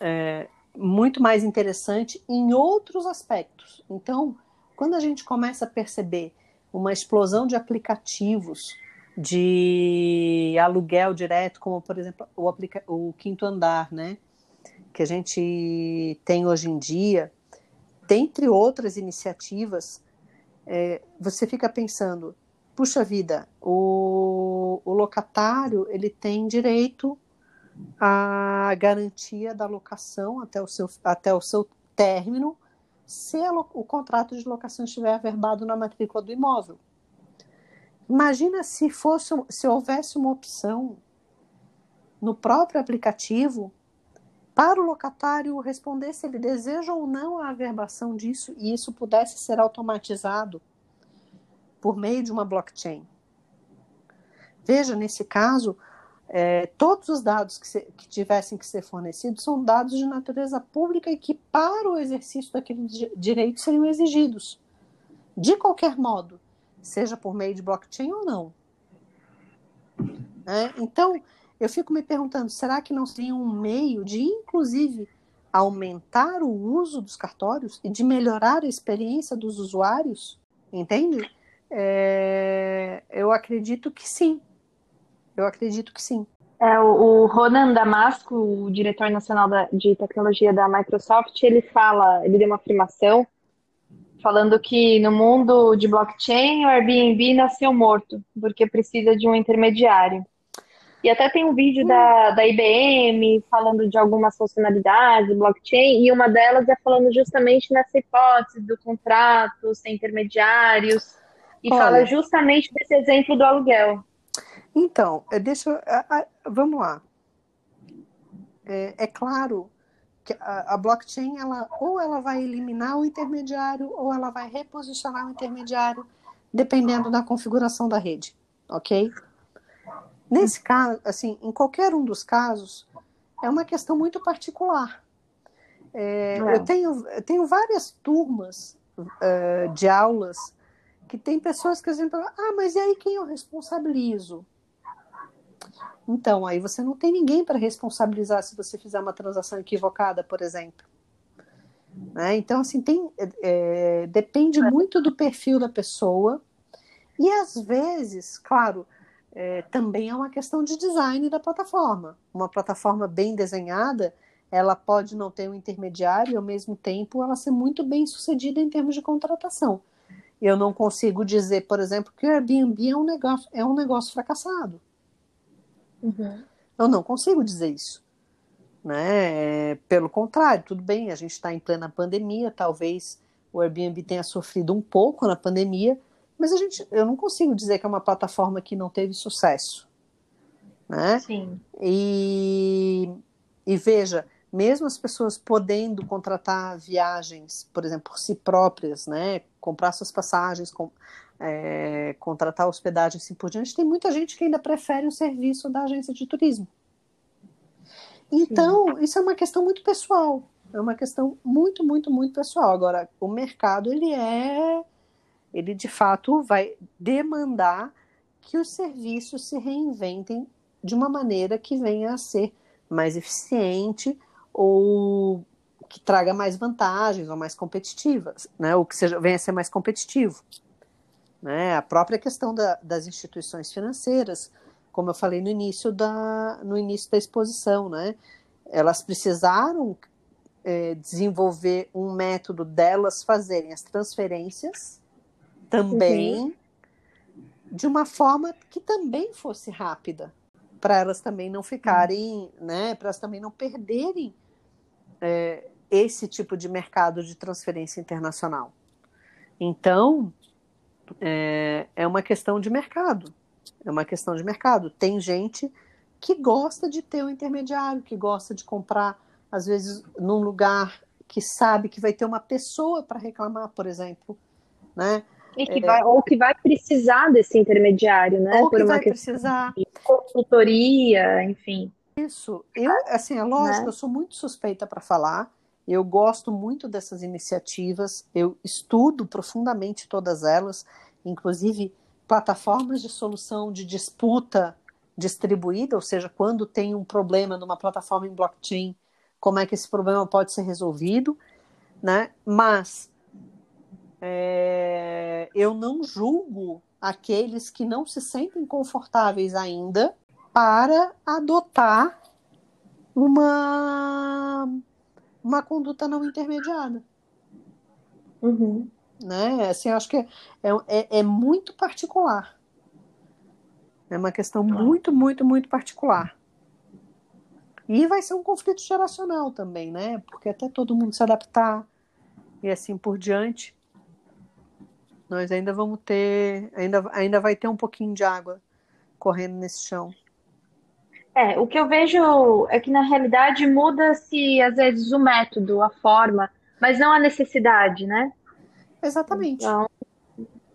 é, muito mais interessante em outros aspectos. Então, quando a gente começa a perceber uma explosão de aplicativos de aluguel direto, como por exemplo o, aplica o quinto andar, né? Que a gente tem hoje em dia, dentre outras iniciativas, é, você fica pensando, puxa vida, o, o locatário ele tem direito à garantia da locação até o seu, até o seu término, se a, o contrato de locação estiver averbado na matrícula do imóvel. Imagina se fosse se houvesse uma opção no próprio aplicativo para o locatário responder se ele deseja ou não a averbação disso e isso pudesse ser automatizado por meio de uma blockchain. Veja, nesse caso, é, todos os dados que, se, que, tivessem que ser fornecidos são dados de natureza pública e que, para o exercício daquele direito, seriam exigidos. De qualquer modo, seja por meio de blockchain ou não. É, então, eu fico me perguntando: será que não seria um meio de, inclusive, aumentar o uso dos cartórios e de melhorar a experiência dos usuários? Entende? É, eu acredito que sim. Eu acredito que sim. É, o, Ronan Damasco, o diretor nacional da, de tecnologia da Microsoft, ele fala, ele deu uma afirmação falando que no mundo de blockchain o Airbnb nasceu morto, porque precisa de um intermediário. E até tem um vídeo da, da IBM falando de algumas funcionalidades do blockchain, e uma delas é falando justamente nessa hipótese do contrato, sem intermediários, e Olha, fala justamente desse exemplo do aluguel. Então, é, deixa. Vamos lá. É, é claro a, a, blockchain, ela, ou ela vai eliminar o intermediário, ou ela vai reposicionar o intermediário, dependendo da configuração da rede, ok? Nesse caso, assim, em qualquer um dos casos, é uma questão muito particular. É, é. Eu, tenho, eu tenho várias turmas uh, de aulas que tem pessoas que dizem, ah, mas e aí quem eu responsabilizo? Então, aí você não tem ninguém para responsabilizar se você fizer uma transação equivocada, por exemplo. Né? Então, assim, tem, é, depende muito do perfil da pessoa. E às vezes, claro, é, também é uma questão de design da plataforma. Uma plataforma bem desenhada, ela pode não ter um intermediário e, ao mesmo tempo, ela ser muito bem sucedida em termos de contratação. Eu não consigo dizer, por exemplo, que o Airbnb é um negócio, é um negócio fracassado. Uhum. Eu não consigo dizer isso. Né? Pelo contrário, tudo bem, a gente está em plena pandemia, talvez o Airbnb tenha sofrido um pouco na pandemia, mas a gente, eu não consigo dizer que é uma plataforma que não teve sucesso. Né? Sim. E, e veja, mesmo as pessoas podendo contratar viagens, por exemplo, por si próprias, né? comprar suas passagens, com, é, contratar hospedagem assim por diante, tem muita gente que ainda prefere o serviço da agência de turismo. Então, Sim. isso é uma questão muito pessoal. É uma questão muito, muito, muito pessoal. Agora, o mercado, ele é. Ele de fato vai demandar que os serviços se reinventem de uma maneira que venha a ser mais eficiente ou que traga mais vantagens ou mais competitivas, né? Ou que seja, venha a ser mais competitivo. Né? A própria questão da, das instituições financeiras, como eu falei no início da, no início da exposição, né? elas precisaram é, desenvolver um método delas fazerem as transferências também uhum. de uma forma que também fosse rápida, para elas também não ficarem, uhum. né, para elas também não perderem é, esse tipo de mercado de transferência internacional. Então, é, é uma questão de mercado. É uma questão de mercado. Tem gente que gosta de ter um intermediário, que gosta de comprar, às vezes, num lugar que sabe que vai ter uma pessoa para reclamar, por exemplo, né? E que é, vai, ou que vai precisar desse intermediário, né? Ou que vai precisar. De consultoria, enfim. Isso. Eu, assim, é lógico, né? eu sou muito suspeita para falar. Eu gosto muito dessas iniciativas. Eu estudo profundamente todas elas, inclusive plataformas de solução de disputa distribuída, ou seja, quando tem um problema numa plataforma em blockchain, como é que esse problema pode ser resolvido, né? Mas é, eu não julgo aqueles que não se sentem confortáveis ainda para adotar uma, uma conduta não intermediada. Uhum. Né? Assim, acho que é, é, é muito particular. É uma questão muito, muito, muito particular. E vai ser um conflito geracional também, né? Porque até todo mundo se adaptar e assim por diante, nós ainda vamos ter, ainda, ainda vai ter um pouquinho de água correndo nesse chão. É, o que eu vejo é que na realidade muda-se às vezes o método, a forma, mas não a necessidade, né? Exatamente. Então,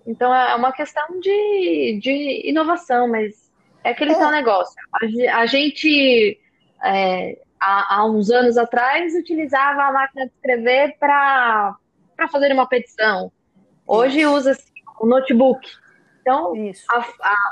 então é uma questão de, de inovação, mas é aquele é. tal negócio. A, a gente, é, há, há, uns anos atrás, utilizava a máquina de escrever para fazer uma petição. Hoje Isso. usa assim, o notebook. Então,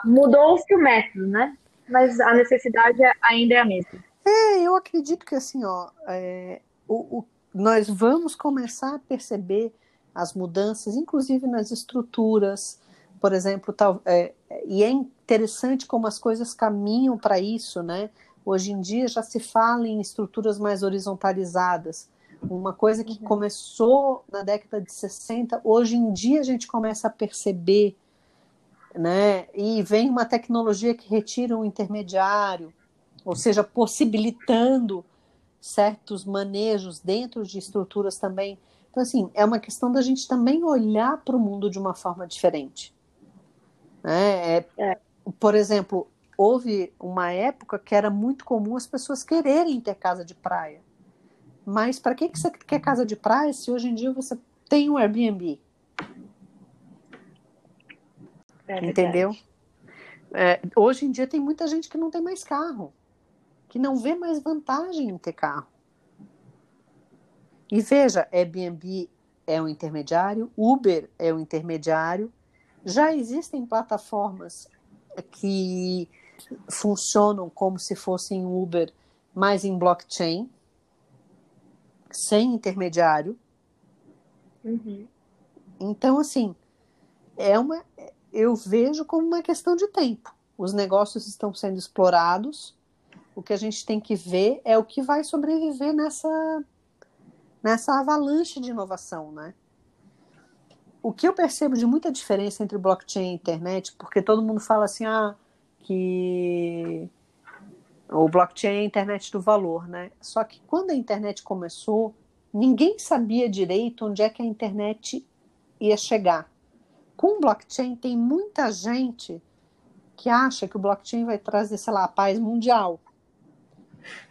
mudou-se o método, né? Mas a necessidade ainda é a mesma. É, eu acredito que assim, ó, é, o, o, nós vamos começar a perceber as mudanças, inclusive nas estruturas, por exemplo, tal, é, e é interessante como as coisas caminham para isso, né? Hoje em dia já se fala em estruturas mais horizontalizadas. Uma coisa que uhum. começou na década de 60, hoje em dia a gente começa a perceber, né? E vem uma tecnologia que retira o intermediário, ou seja, possibilitando certos manejos dentro de estruturas também então, assim, é uma questão da gente também olhar para o mundo de uma forma diferente. Né? É, é. Por exemplo, houve uma época que era muito comum as pessoas quererem ter casa de praia. Mas para que, que você quer casa de praia se hoje em dia você tem um Airbnb? É Entendeu? É, hoje em dia tem muita gente que não tem mais carro, que não vê mais vantagem em ter carro. E veja, Airbnb é um intermediário, Uber é um intermediário. Já existem plataformas que funcionam como se fossem Uber, mas em blockchain, sem intermediário. Uhum. Então, assim, é uma, eu vejo como uma questão de tempo. Os negócios estão sendo explorados. O que a gente tem que ver é o que vai sobreviver nessa nessa avalanche de inovação, né? O que eu percebo de muita diferença entre blockchain e internet, porque todo mundo fala assim, ah, que o blockchain é a internet do valor, né? Só que quando a internet começou, ninguém sabia direito onde é que a internet ia chegar. Com blockchain tem muita gente que acha que o blockchain vai trazer, sei lá, a paz mundial.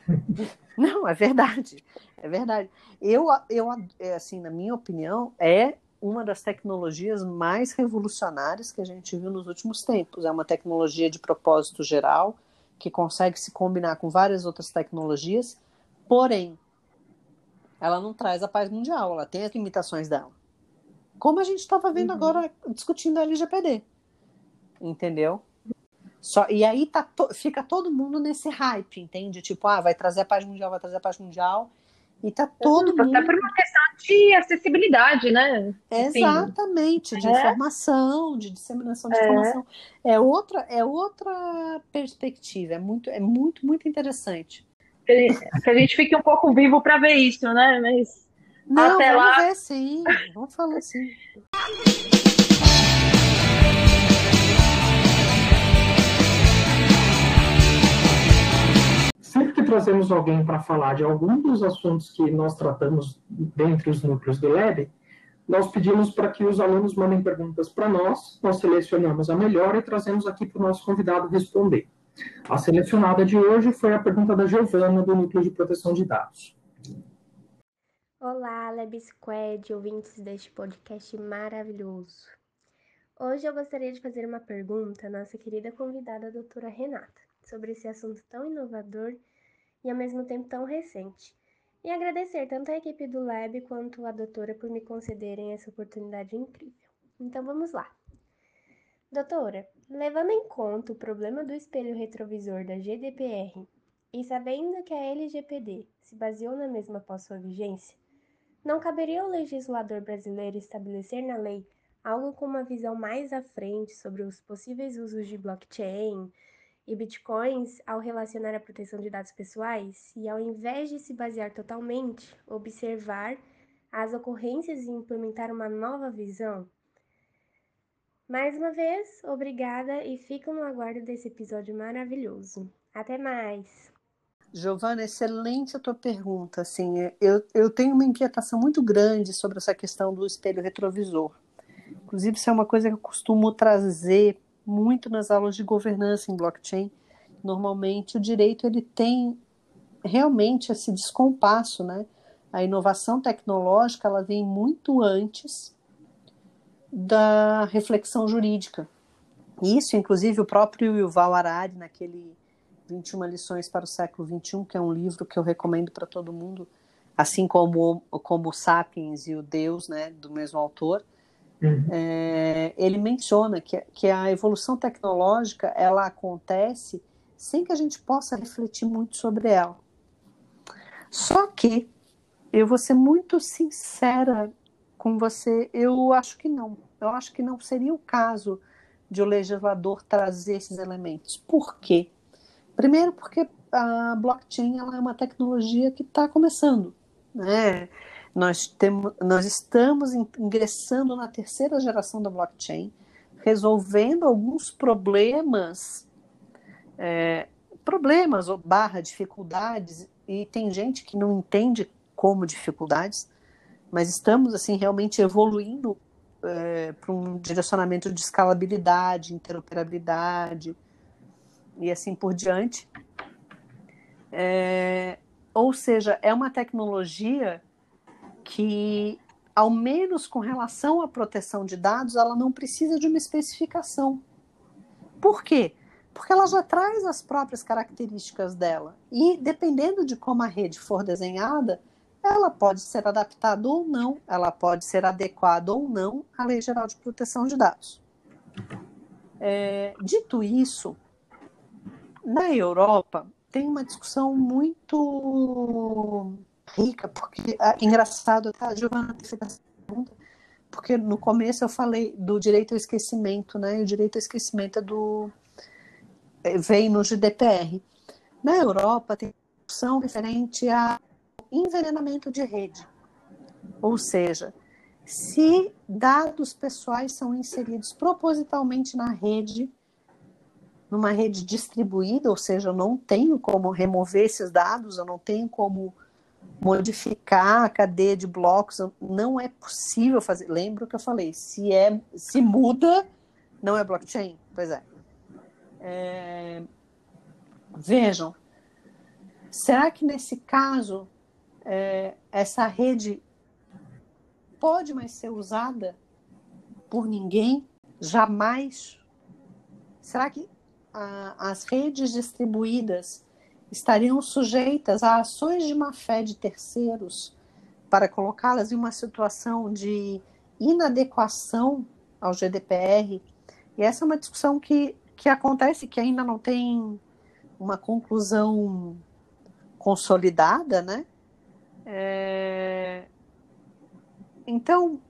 Não, é verdade. É verdade. Eu, eu, é, assim, na minha opinião, é uma das tecnologias mais revolucionárias que a gente viu nos últimos tempos. É uma tecnologia de propósito geral que consegue se combinar com várias outras tecnologias, porém, ela não traz a paz mundial, ela tem as limitações dela. Como a gente estava vendo uhum. agora discutindo a LGPD. Entendeu? Só, e aí tá to, fica todo mundo nesse hype, entende? Tipo, ah, vai trazer a paz mundial, vai trazer a paz mundial. E tá todo mundo. Até por uma questão de acessibilidade, né? Exatamente, de é. informação, de disseminação de é. informação. É outra, é outra perspectiva, é muito, é muito, muito interessante. Que, que a gente fique um pouco vivo para ver isso, né? Mas Não, até vamos lá. ver sim, vamos falar sim. sempre que trazemos alguém para falar de algum dos assuntos que nós tratamos dentre os núcleos do Lab, nós pedimos para que os alunos mandem perguntas para nós, nós selecionamos a melhor e trazemos aqui para o nosso convidado responder. A selecionada de hoje foi a pergunta da Giovana, do Núcleo de Proteção de Dados. Olá, Lab Squad, ouvintes deste podcast maravilhoso. Hoje eu gostaria de fazer uma pergunta à nossa querida convidada, a doutora Renata, sobre esse assunto tão inovador e ao mesmo tempo tão recente. E agradecer tanto a equipe do Lab quanto a doutora por me concederem essa oportunidade incrível. Então vamos lá. Doutora, levando em conta o problema do espelho retrovisor da GDPR e sabendo que a LGPD se baseou na mesma após sua vigência, não caberia ao legislador brasileiro estabelecer na lei algo com uma visão mais à frente sobre os possíveis usos de blockchain e bitcoins ao relacionar a proteção de dados pessoais e, ao invés de se basear totalmente, observar as ocorrências e implementar uma nova visão? Mais uma vez, obrigada e fico no aguardo desse episódio maravilhoso. Até mais! Giovana, excelente a tua pergunta. Assim, eu, eu tenho uma inquietação muito grande sobre essa questão do espelho retrovisor. Inclusive, isso é uma coisa que eu costumo trazer muito nas aulas de governança em blockchain. Normalmente, o direito ele tem realmente esse descompasso, né? A inovação tecnológica ela vem muito antes da reflexão jurídica. Isso, inclusive, o próprio Yuval Harari, naquele 21 lições para o século 21, que é um livro que eu recomendo para todo mundo, assim como como Sapiens e o Deus, né, do mesmo autor, uhum. é, ele menciona que, que a evolução tecnológica ela acontece sem que a gente possa refletir muito sobre ela. Só que eu vou ser muito sincera com você, eu acho que não. Eu acho que não seria o caso de o legislador trazer esses elementos. Por quê? Primeiro, porque a blockchain ela é uma tecnologia que está começando. Né? Nós, temos, nós estamos ingressando na terceira geração da blockchain, resolvendo alguns problemas, é, problemas ou barra dificuldades, e tem gente que não entende como dificuldades, mas estamos assim realmente evoluindo é, para um direcionamento de escalabilidade, interoperabilidade e assim por diante. É, ou seja, é uma tecnologia que, ao menos com relação à proteção de dados, ela não precisa de uma especificação. Por quê? Porque ela já traz as próprias características dela. E, dependendo de como a rede for desenhada, ela pode ser adaptada ou não, ela pode ser adequada ou não à Lei Geral de Proteção de Dados. É, dito isso, na Europa tem uma discussão muito rica, porque é engraçado, tá, Giovana, essa pergunta, porque no começo eu falei do direito ao esquecimento, né? E o direito ao esquecimento é do é, vem no GDPR. Na Europa tem discussão referente a envenenamento de rede. Ou seja, se dados pessoais são inseridos propositalmente na rede, numa rede distribuída, ou seja, eu não tenho como remover esses dados, eu não tenho como modificar a cadeia de blocos, não é possível fazer. Lembra o que eu falei? Se é, se muda, não é blockchain. Pois é. é... Vejam, será que nesse caso é, essa rede pode mais ser usada por ninguém? Jamais? Será que a, as redes distribuídas estariam sujeitas a ações de má-fé de terceiros para colocá-las em uma situação de inadequação ao GDPR? E essa é uma discussão que, que acontece, que ainda não tem uma conclusão consolidada, né? É... Então,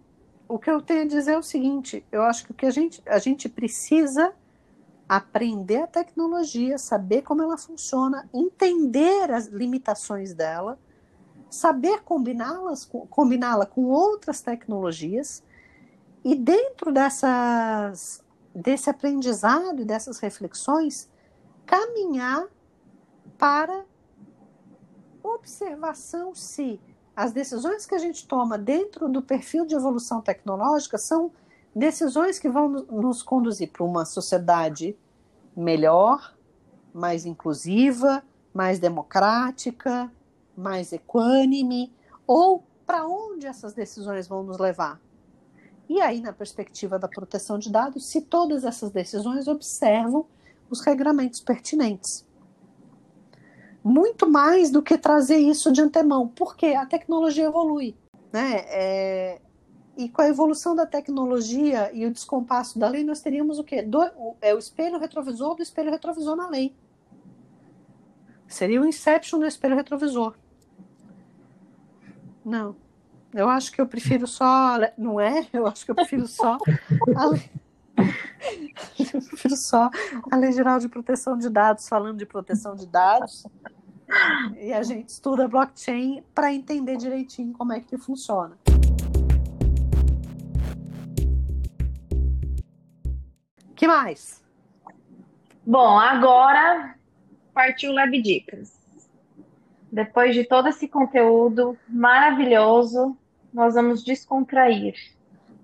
o que eu tenho a dizer é o seguinte: eu acho que o que a gente, a gente precisa aprender a tecnologia, saber como ela funciona, entender as limitações dela, saber combiná-las, combiná-la com outras tecnologias. E dentro dessas desse aprendizado e dessas reflexões caminhar para observação se as decisões que a gente toma dentro do perfil de evolução tecnológica são decisões que vão nos conduzir para uma sociedade melhor mais inclusiva, mais democrática, mais equânime, ou para onde essas decisões vão nos levar? E aí, na perspectiva da proteção de dados, se todas essas decisões observam os regramentos pertinentes. Muito mais do que trazer isso de antemão, porque a tecnologia evolui. Né? É, e com a evolução da tecnologia e o descompasso da lei, nós teríamos o quê? Do, o, é o espelho retrovisor do espelho retrovisor na lei. Seria o Inception do espelho retrovisor. Não. Eu acho que eu prefiro só. Não é? Eu acho que eu prefiro só. A eu prefiro só a Lei Geral de Proteção de Dados, falando de proteção de dados. E a gente estuda blockchain para entender direitinho como é que funciona. Que mais? Bom, agora partiu Lab Dicas. Depois de todo esse conteúdo maravilhoso, nós vamos descontrair.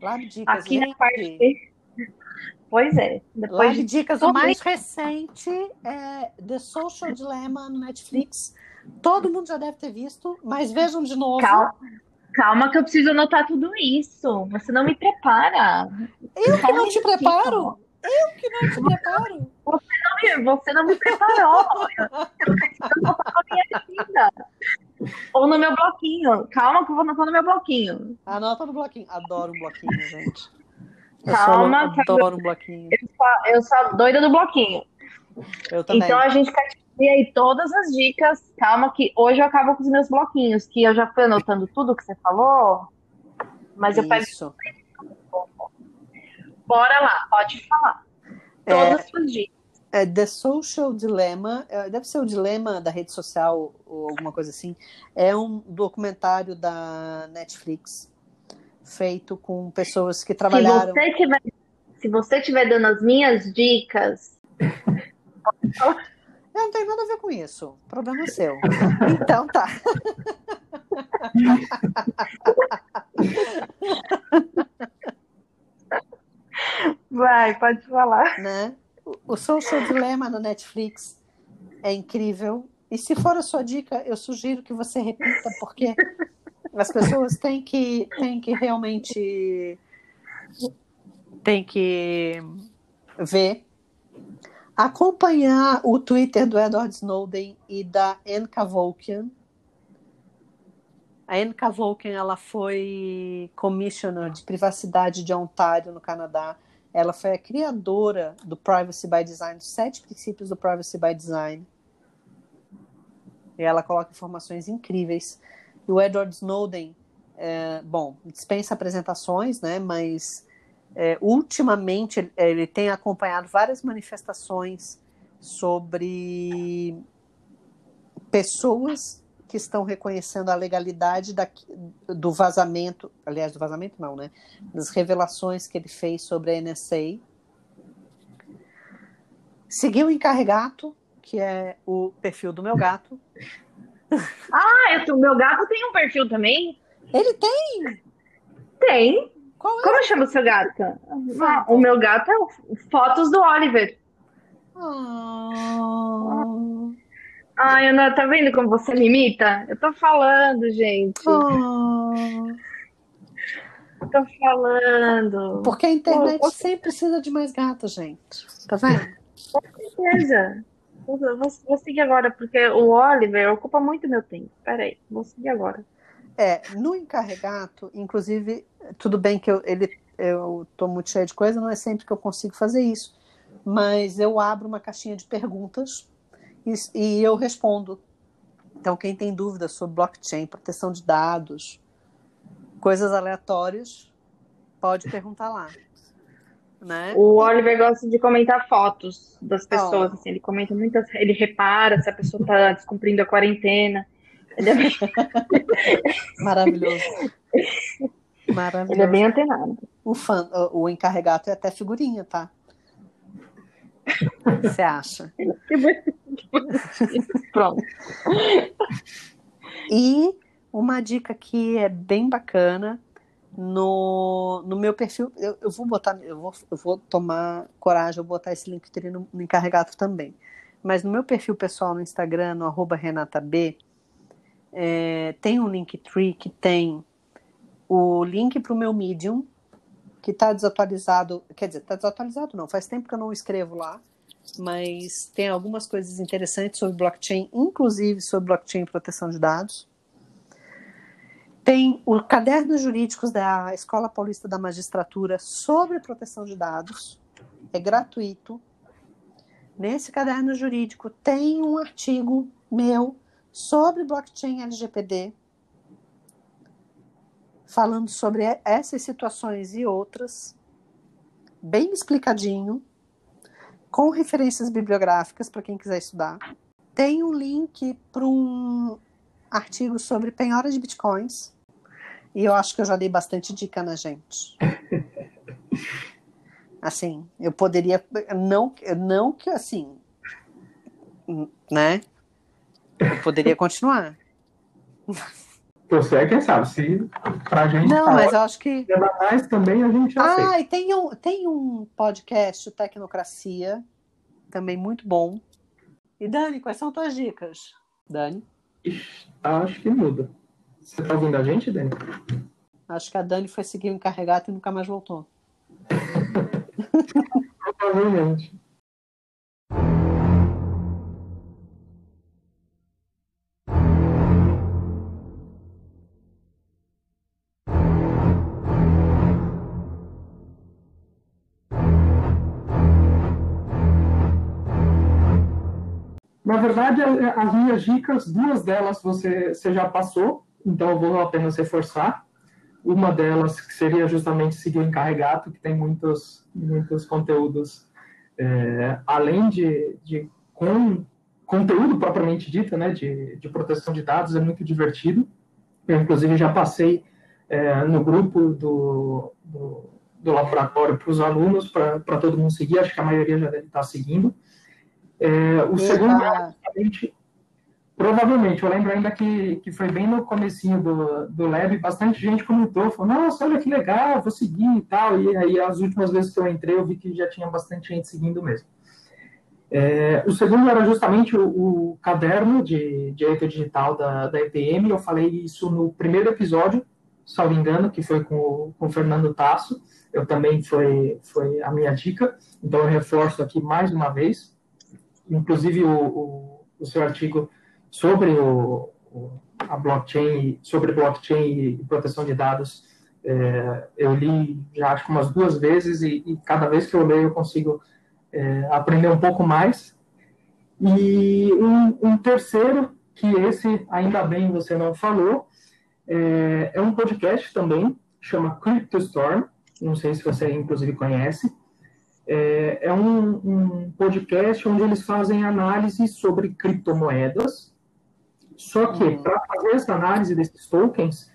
Lab Dicas, Aqui na parte. Pois é. Depois Lab de Dicas, o mais recente é The Social Dilemma no Netflix. Todo mundo já deve ter visto, mas vejam de novo. Calma, calma que eu preciso anotar tudo isso. Você não me prepara. Eu que não te preparo. Eu que não te preparo. Você não me, você não me preparou. Eu na minha agenda. Ou no meu bloquinho. Calma que eu vou anotar no meu bloquinho. Anota no bloquinho. Adoro um bloquinho, gente. Eu Calma, sou, adoro um bloquinho. Eu sou, eu sou doida do bloquinho. Eu também. Então a gente quer ter aí todas as dicas. Calma que hoje eu acabo com os meus bloquinhos, que eu já fui anotando tudo que você falou. Mas eu pego. Bora lá, pode falar. Todas as suas dicas. É, The Social Dilemma, é, deve ser o dilema da rede social ou alguma coisa assim. É um documentário da Netflix feito com pessoas que Se trabalharam. você tiver, se você tiver dando as minhas dicas, Eu não tenho nada a ver com isso. Problema é seu. Então tá. vai, pode falar. né? O- Social Dilemma na Netflix é incrível. E se for a sua dica, eu sugiro que você repita, porque as pessoas têm que, têm que realmente têm que ver. Acompanhar o Twitter do Edward Snowden e da Anne Cavokian. A Anne Cavokian ela foi commissioner de privacidade de Ontário, no Canadá. Ela foi a criadora do Privacy by Design, dos sete princípios do Privacy by Design. E ela coloca informações incríveis. E o Edward Snowden, é, bom, dispensa apresentações, né? Mas é, ultimamente ele, ele tem acompanhado várias manifestações sobre pessoas que estão reconhecendo a legalidade da, do vazamento, aliás, do vazamento não, né? Das revelações que ele fez sobre a NSA. Seguiu o encarregato, que é o perfil do meu gato. Ah, o meu gato tem um perfil também? Ele tem! Tem. Qual é? Como chama o seu gato? Ah, o meu gato é o Fotos do Oliver. Ah, Ai, Ana, tá vendo como você me imita? Eu tô falando, gente. ah. Tô falando. Porque a internet Pô, sempre precisa de mais gatos, gente. Tá vendo? Com certeza. Vou, vou- seguir agora, porque o Oliver ocupa muito meu tempo. Peraí, vou seguir agora. É, no encarregato, inclusive, tudo bem que eu, ele, eu tô muito cheia de coisa, não é sempre que eu consigo fazer isso, mas eu abro uma caixinha de perguntas e, e eu respondo. Então, quem tem dúvidas sobre blockchain, proteção de dados, coisas aleatórias, pode perguntar lá. Né? O Oliver gosta de comentar fotos das pessoas, assim, ele comenta muitas, ele repara se a pessoa tá descumprindo a quarentena. Ele é bem, Maravilhoso. ele é Maravilhoso. bem antenado. O, fã, o encarregado é até figurinha, tá? Você acha? Pronto. E uma dica que é bem bacana no, no meu perfil, eu, eu vou botar, eu vou, eu vou tomar coragem, eu vou botar esse link no, no encarregado também. mas no meu perfil pessoal no Instagram, no arroba RenataB, é, tem um Linktree que tem o link para o meu Medium, que está desatualizado, quer dizer, está desatualizado não, faz tempo que eu não escrevo lá, mas tem algumas coisas interessantes sobre blockchain, inclusive sobre blockchain e proteção de dados. Tem o Cadernos Jurídicos da Escola Paulista da Magistratura sobre proteção de dados, é gratuito. Nesse caderno jurídico tem um artigo meu sobre blockchain LGPD, falando sobre essas situações e outras, bem explicadinho, com referências bibliográficas para quem quiser estudar. Tem um link para um artigo sobre penhora de bitcoins. E eu acho que eu já dei bastante dica na gente. Assim, eu poderia não não que assim, né? Eu poderia continuar. Você quem sabe, se pra gente. Não, tá mas eu acho que. mais também a gente Ah, e tem um, tem um podcast, o Tecnocracia, também muito bom. E Dani, quais são tuas dicas? Dani? Ixi, acho que muda. Você tá ouvindo a gente, Dani? Acho que a Dani foi seguir o encarregado e nunca mais voltou. Provavelmente. Na verdade, as minhas dicas, duas delas você, você já passou, então eu vou apenas reforçar. Uma delas que seria justamente seguir o encarregado, que tem muitos, muitos conteúdos, é, além de, de com conteúdo propriamente dito, né, de, de proteção de dados, é muito divertido. Eu, inclusive, já passei é, no grupo do, do, do laboratório para os alunos, para todo mundo seguir, acho que a maioria já deve estar seguindo. É, o segundo é justamente, provavelmente, eu lembro ainda que, que foi bem no comecinho do, do Lab, bastante gente comentou, falou, nossa, olha que legal, vou seguir e tal, e aí as últimas vezes que eu entrei, eu vi que já tinha bastante gente seguindo mesmo. É, o segundo era justamente o, o caderno de direito digital da, da EPM, eu falei isso no primeiro episódio, salvo engano, que foi com, com o Fernando Tasso, eu também foi, foi a minha dica, então eu reforço aqui mais uma vez, inclusive o, o, o seu artigo sobre o, a blockchain, sobre blockchain e proteção de dados, é, eu li já acho que umas duas vezes e, e, cada vez que eu leio eu consigo é, aprender um pouco mais. E um, um, terceiro, que esse ainda bem você não falou, é, é um podcast também, chama CryptoStorm, não sei se você inclusive conhece, é, é um, um, podcast onde eles fazem análise sobre criptomoedas. Só que, uhum. para fazer essa análise desses tokens,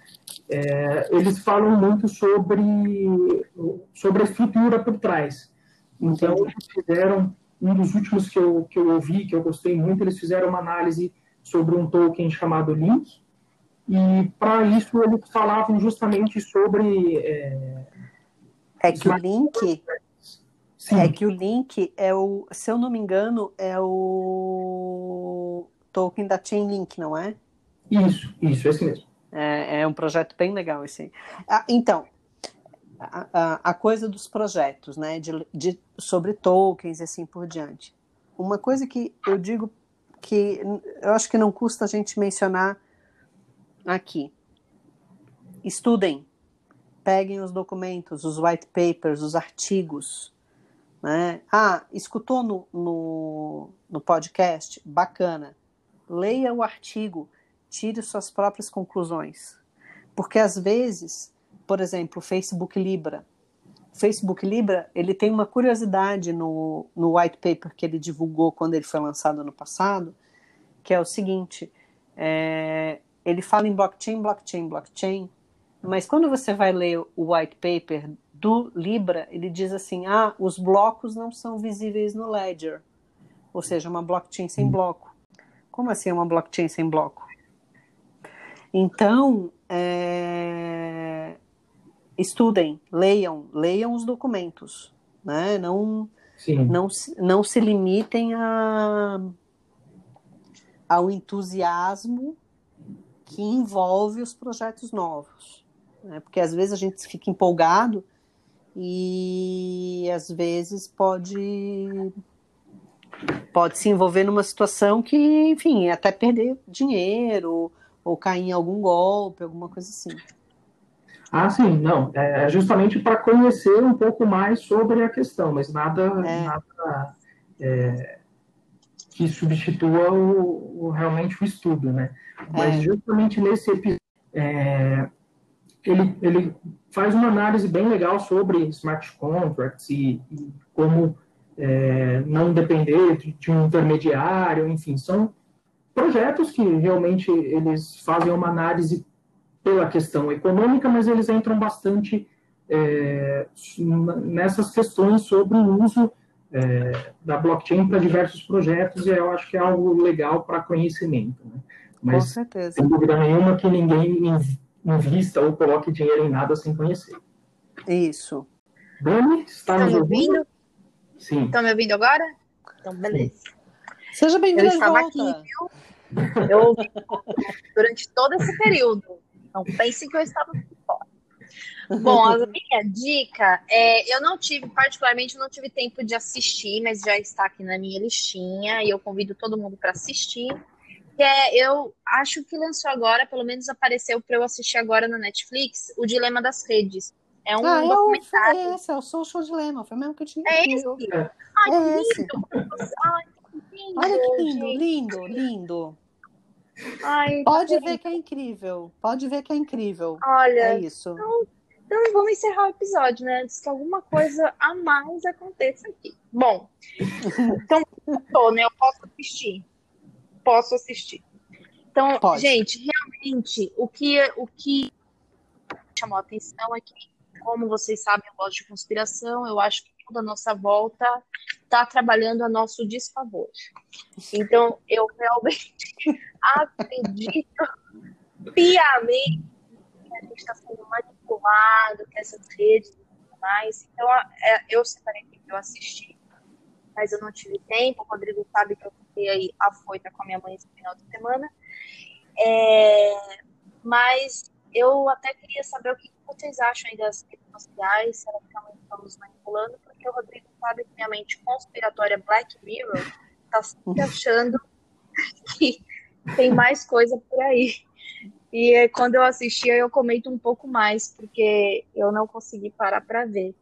é, eles falam muito sobre, sobre a estrutura por trás. Então, eles fizeram, um dos últimos que eu, que eu ouvi, que eu gostei muito, eles fizeram uma análise sobre um token chamado Link, e para isso eles falavam justamente sobre. É, é que o Link Sim. É que o Link é o, se eu não me engano, é o token da Chainlink, não é? Isso, isso, esse mesmo. É, é um projeto bem legal esse. Ah, então, a, a, a, coisa dos projetos, né, de, de, sobre tokens e assim por diante. Uma coisa que eu digo que eu acho que não custa a gente mencionar aqui. Estudem, peguem os documentos, os white papers, os artigos, né? Ah, escutou no, no, no podcast? Bacana. Leia o artigo, tire suas próprias conclusões. Porque às vezes, por exemplo, o Facebook Libra. O Facebook Libra, ele tem uma curiosidade no, no white paper que ele divulgou quando ele foi lançado no passado, que é o seguinte, é, ele fala em blockchain, blockchain, blockchain, mas quando você vai ler o white paper do Libra, ele diz assim: ah, os blocos não são visíveis no ledger, ou seja, uma blockchain sem hum. bloco. Como assim uma blockchain sem bloco? Então, é... estudem, leiam, leiam os documentos, né? Não, Sim. Não, se- não se limitem a, ao entusiasmo que envolve os projetos novos. Né? Porque às vezes a gente fica empolgado e às vezes pode pode se envolver numa situação que, enfim, até perder dinheiro ou cair em algum golpe, alguma coisa assim. Ah, sim, não. É justamente para conhecer um pouco mais sobre a questão, mas nada, É. nada é, que substitua o, o- realmente o estudo, né? Mas É. justamente nesse episódio, é, ele, ele faz uma análise bem legal sobre smart contracts e, e como é, não depender de, de um intermediário, enfim, são projetos que realmente eles fazem uma análise pela questão econômica, mas eles entram bastante é, nessas questões sobre o uso é, da blockchain para diversos projetos, e eu acho que é algo legal para conhecimento. Né? Com Mas, certeza. sem dúvida nenhuma, que ninguém in- invista ou coloque dinheiro em nada sem conhecer. Isso. Dani, está nos me ouvindo? ouvindo? Sim. Estão me ouvindo agora? Então, beleza. Seja bem-vindo Eu estava volta. aqui, viu? Eu ouvi durante todo esse período. Não pensem que eu estava fora. Bom, a minha dica é, eu não tive, particularmente, eu não tive tempo de assistir, mas já está aqui na minha listinha e eu convido todo mundo para assistir. Que é, eu acho que lançou agora, pelo menos apareceu para eu assistir agora na Netflix, O Dilema das Redes. É um ah, é o, documentário. é esse, é o Social Dilemma, foi mesmo que eu tinha É esse? eu- Ai, É que esse. lindo! Ai, que lindo! Olha que lindo, gente. lindo, lindo. Ai, Pode tá ver que é incrível. Pode ver que é incrível. Olha, É isso. Então vamos encerrar o episódio, né? Antes que alguma coisa a mais aconteça aqui. Bom, então né? Eu posso assistir. Posso assistir. Então, Pode. gente, realmente, o que, o que chamou a atenção é que, como vocês sabem, eu gosto de conspiração, eu acho que toda a nossa volta está trabalhando a nosso desfavor. Então, eu realmente acredito piamente que a gente está sendo manipulado, que essas redes e tudo mais. Então, é, eu separei aqui para eu assistir, mas eu não tive tempo. O Rodrigo sabe que eu fiquei aí afoita com a minha mãe esse final de semana. É, mas eu até queria saber o que vocês acham aí das redes sociais, se elas realmente estão nos manipulando, porque o Rodrigo sabe que minha mente conspiratória Black Mirror está sempre achando que tem mais coisa por aí. E é, quando eu assistia, eu comento um pouco mais, porque eu não consegui parar para ver.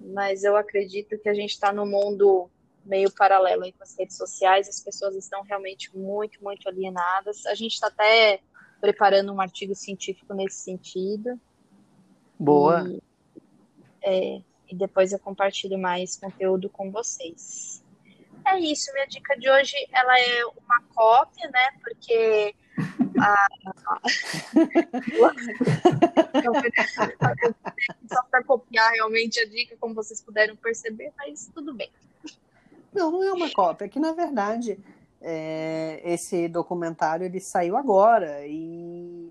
Mas eu acredito que a gente está num mundo meio paralelo aí com as redes sociais, as pessoas estão realmente muito, muito alienadas. A gente está até preparando um artigo científico nesse sentido. Boa. E, é, e depois eu compartilho mais conteúdo com vocês. É isso, minha dica de hoje ela é uma cópia, né? Porque a... só para copiar realmente a dica, como vocês puderam perceber, mas tudo bem. Não, não é uma cópia. É que, na verdade, é, esse documentário ele saiu agora e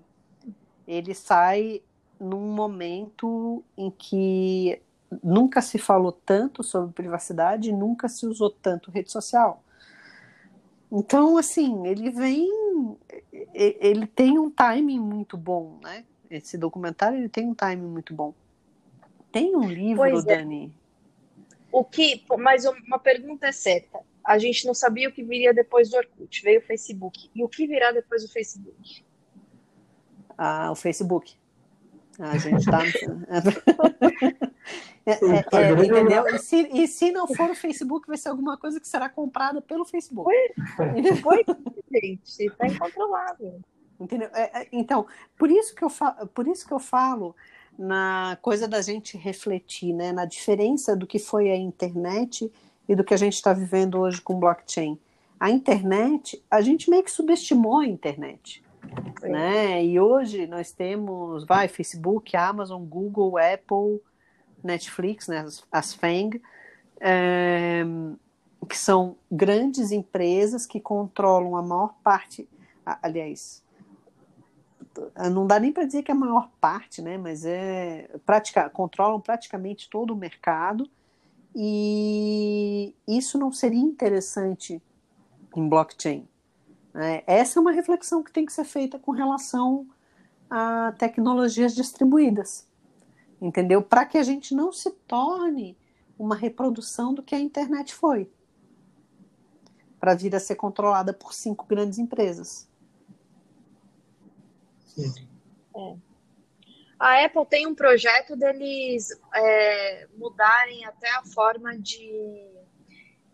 ele sai num momento em que nunca se falou tanto sobre privacidade, nunca se usou tanto rede social. Então, assim, ele vem, ele tem um timing muito bom, né? Esse documentário ele tem um timing muito bom. Tem um livro, é. Dani. O que, mas uma pergunta é certa. A gente não sabia o que viria depois do Orkut, veio o Facebook. E o que virá depois do Facebook? Ah, o Facebook. A gente tá. É, é, é, entendeu? E se, e se não for o Facebook, vai ser alguma coisa que será comprada pelo Facebook. Foi, gente, tá incontrolável. Entendeu? É, é, então, por isso, que eu fa- por isso que eu falo na coisa da gente refletir, né? Na diferença do que foi a internet e do que a gente está vivendo hoje com blockchain. A internet, a gente meio que subestimou a internet. Né? E hoje nós temos, vai, Facebook, Amazon, Google, Apple, Netflix, né, as, as FANG, é, que são grandes empresas que controlam a maior parte, aliás, não dá nem para dizer que é a maior parte, né, mas é pratica, controlam praticamente todo o mercado e isso não seria interessante em blockchain. Né? Essa é uma reflexão que tem que ser feita com relação a tecnologias distribuídas, entendeu? Para que a gente não se torne uma reprodução do que a internet foi, para vir a ser controlada por cinco grandes empresas. É. A Apple tem um projeto deles é, mudarem até a forma de,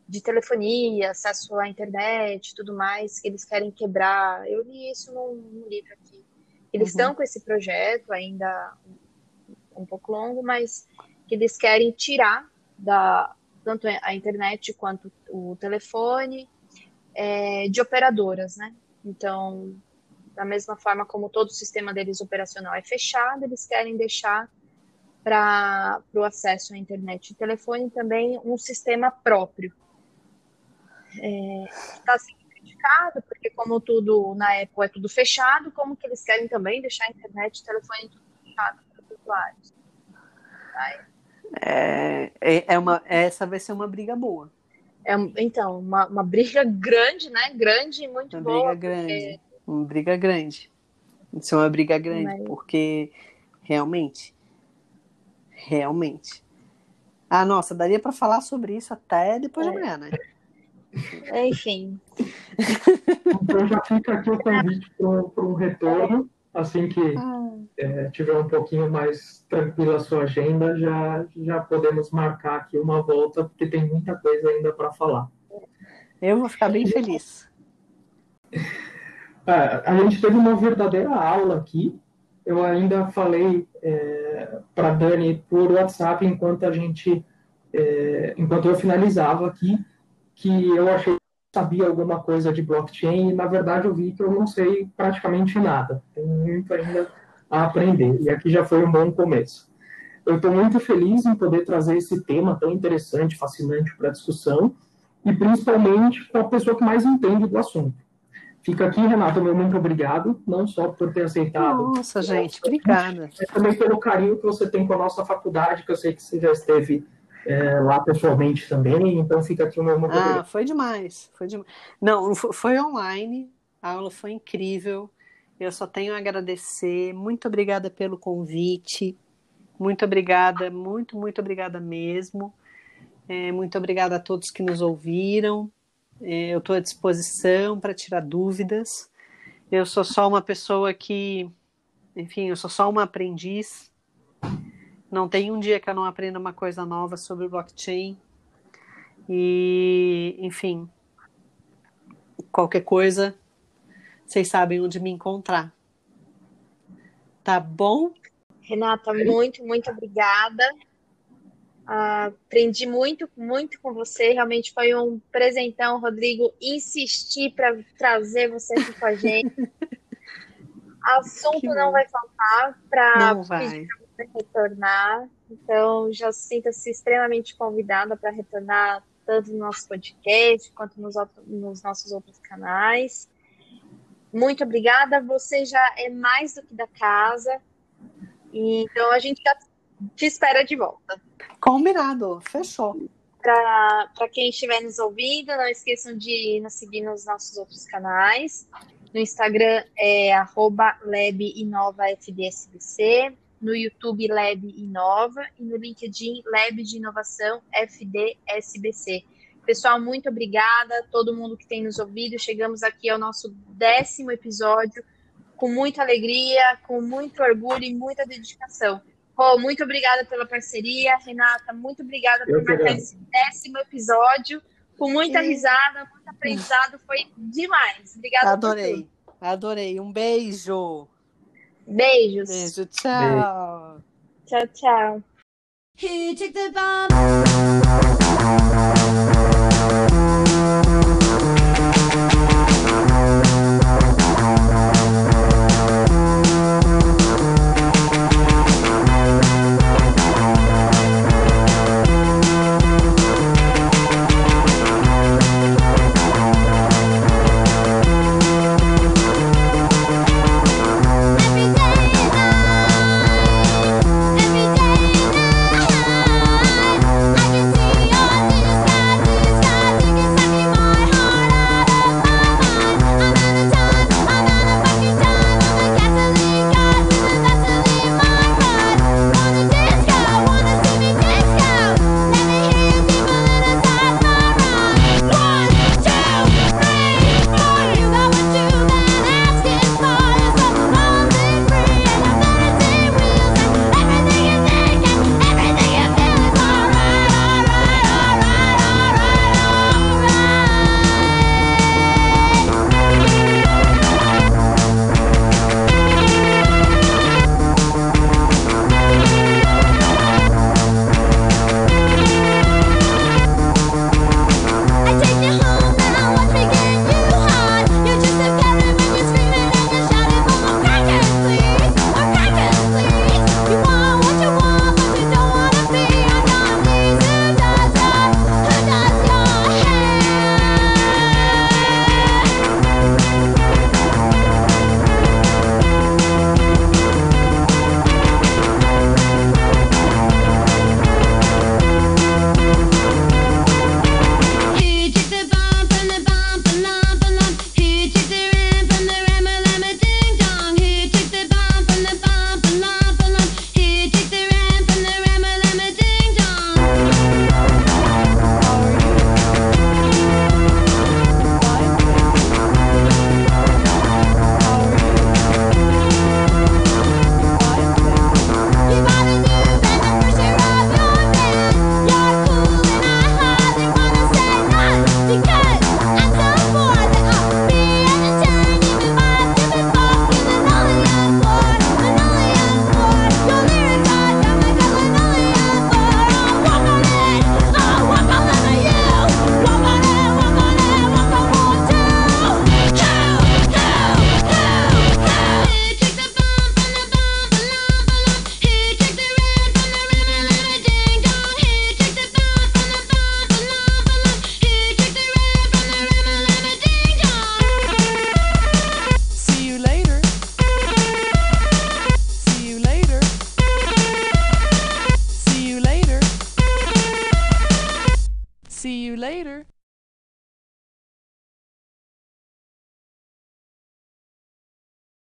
de telefonia, acesso à internet e tudo mais, que eles querem quebrar. Eu li isso num, num livro aqui. Eles uhum. estão com esse projeto ainda um pouco longo, mas que eles querem tirar da tanto a internet quanto o telefone é, de operadoras, né? Então, da mesma forma como todo o sistema deles operacional é fechado, eles querem deixar para o acesso à internet e telefone também um sistema próprio. Está é, sendo criticado, porque como tudo na Apple é tudo fechado, como que eles querem também deixar a internet e telefone tudo fechado usuários? É, é, é uma, essa vai ser uma briga boa. É, então, uma, uma briga grande, né? Grande e muito uma boa. Briga grande. Uma briga grande. Isso é uma briga grande, Mas... porque realmente, realmente. Ah, nossa, daria para falar sobre isso até depois é. de amanhã, né? Enfim. Então já fica aqui o convite para um retorno assim que ah. é, tiver um pouquinho mais tranquila a sua agenda, já, já podemos marcar aqui uma volta, porque tem muita coisa ainda para falar. Eu vou ficar bem feliz. É, a gente teve uma verdadeira aula aqui. Eu ainda falei é, para Dani por WhatsApp enquanto a gente, é, enquanto eu finalizava aqui, que eu achei sabia alguma coisa de blockchain e, na verdade, eu vi que eu não sei praticamente nada. Tem muito ainda a aprender. E aqui já foi um bom começo. Eu estou muito feliz em poder trazer esse tema tão interessante, fascinante para a discussão e, principalmente, para a pessoa que mais entende do assunto. Fica aqui, Renato, meu muito obrigado, não só por ter aceitado. Nossa, gente, obrigada. Mas também pelo carinho que você tem com a nossa faculdade, que eu sei que você já esteve é, lá pessoalmente também, então fica aqui o meu Ah, foi demais, foi demais. Não, foi online, a aula foi incrível. Eu só tenho a agradecer. Muito obrigada pelo convite. Muito obrigada, muito, muito obrigada mesmo. É, muito obrigada a todos que nos ouviram. É, eu estou à disposição para tirar dúvidas. Eu sou só uma pessoa que, enfim, eu sou só uma aprendiz não tem um dia que eu não aprenda uma coisa nova sobre blockchain. E, enfim, qualquer coisa, vocês sabem onde me encontrar. Tá bom? Renata, muito, muito obrigada. Uh, aprendi muito, muito com você. Realmente foi um presentão, Rodrigo. Insistir para trazer você aqui com a gente. Assunto não vai faltar para pedir para retornar. Então, já sinta-se extremamente convidada para retornar tanto no nosso podcast quanto nos, nos nossos outros canais. Muito obrigada. Você já é mais do que da casa. Então, a gente já te espera de volta. Combinado, fechou. Para quem estiver nos ouvindo, não esqueçam de nos seguir nos nossos outros canais. No Instagram é arroba no YouTube Lab Inova e no LinkedIn Lab de Inovação FDSBC. Pessoal, muito obrigada a todo mundo que tem nos ouvido. Chegamos aqui ao nosso décimo episódio com muita alegria, com muito orgulho e muita dedicação. Rô, muito obrigada pela parceria. Renata, muito obrigada por marcar esse décimo episódio. Com muita risada, muito aprendizado. Foi demais. Obrigada Adorei. Adorei. Um beijo. Beijos. Beijo, tchau. Tchau, tchau.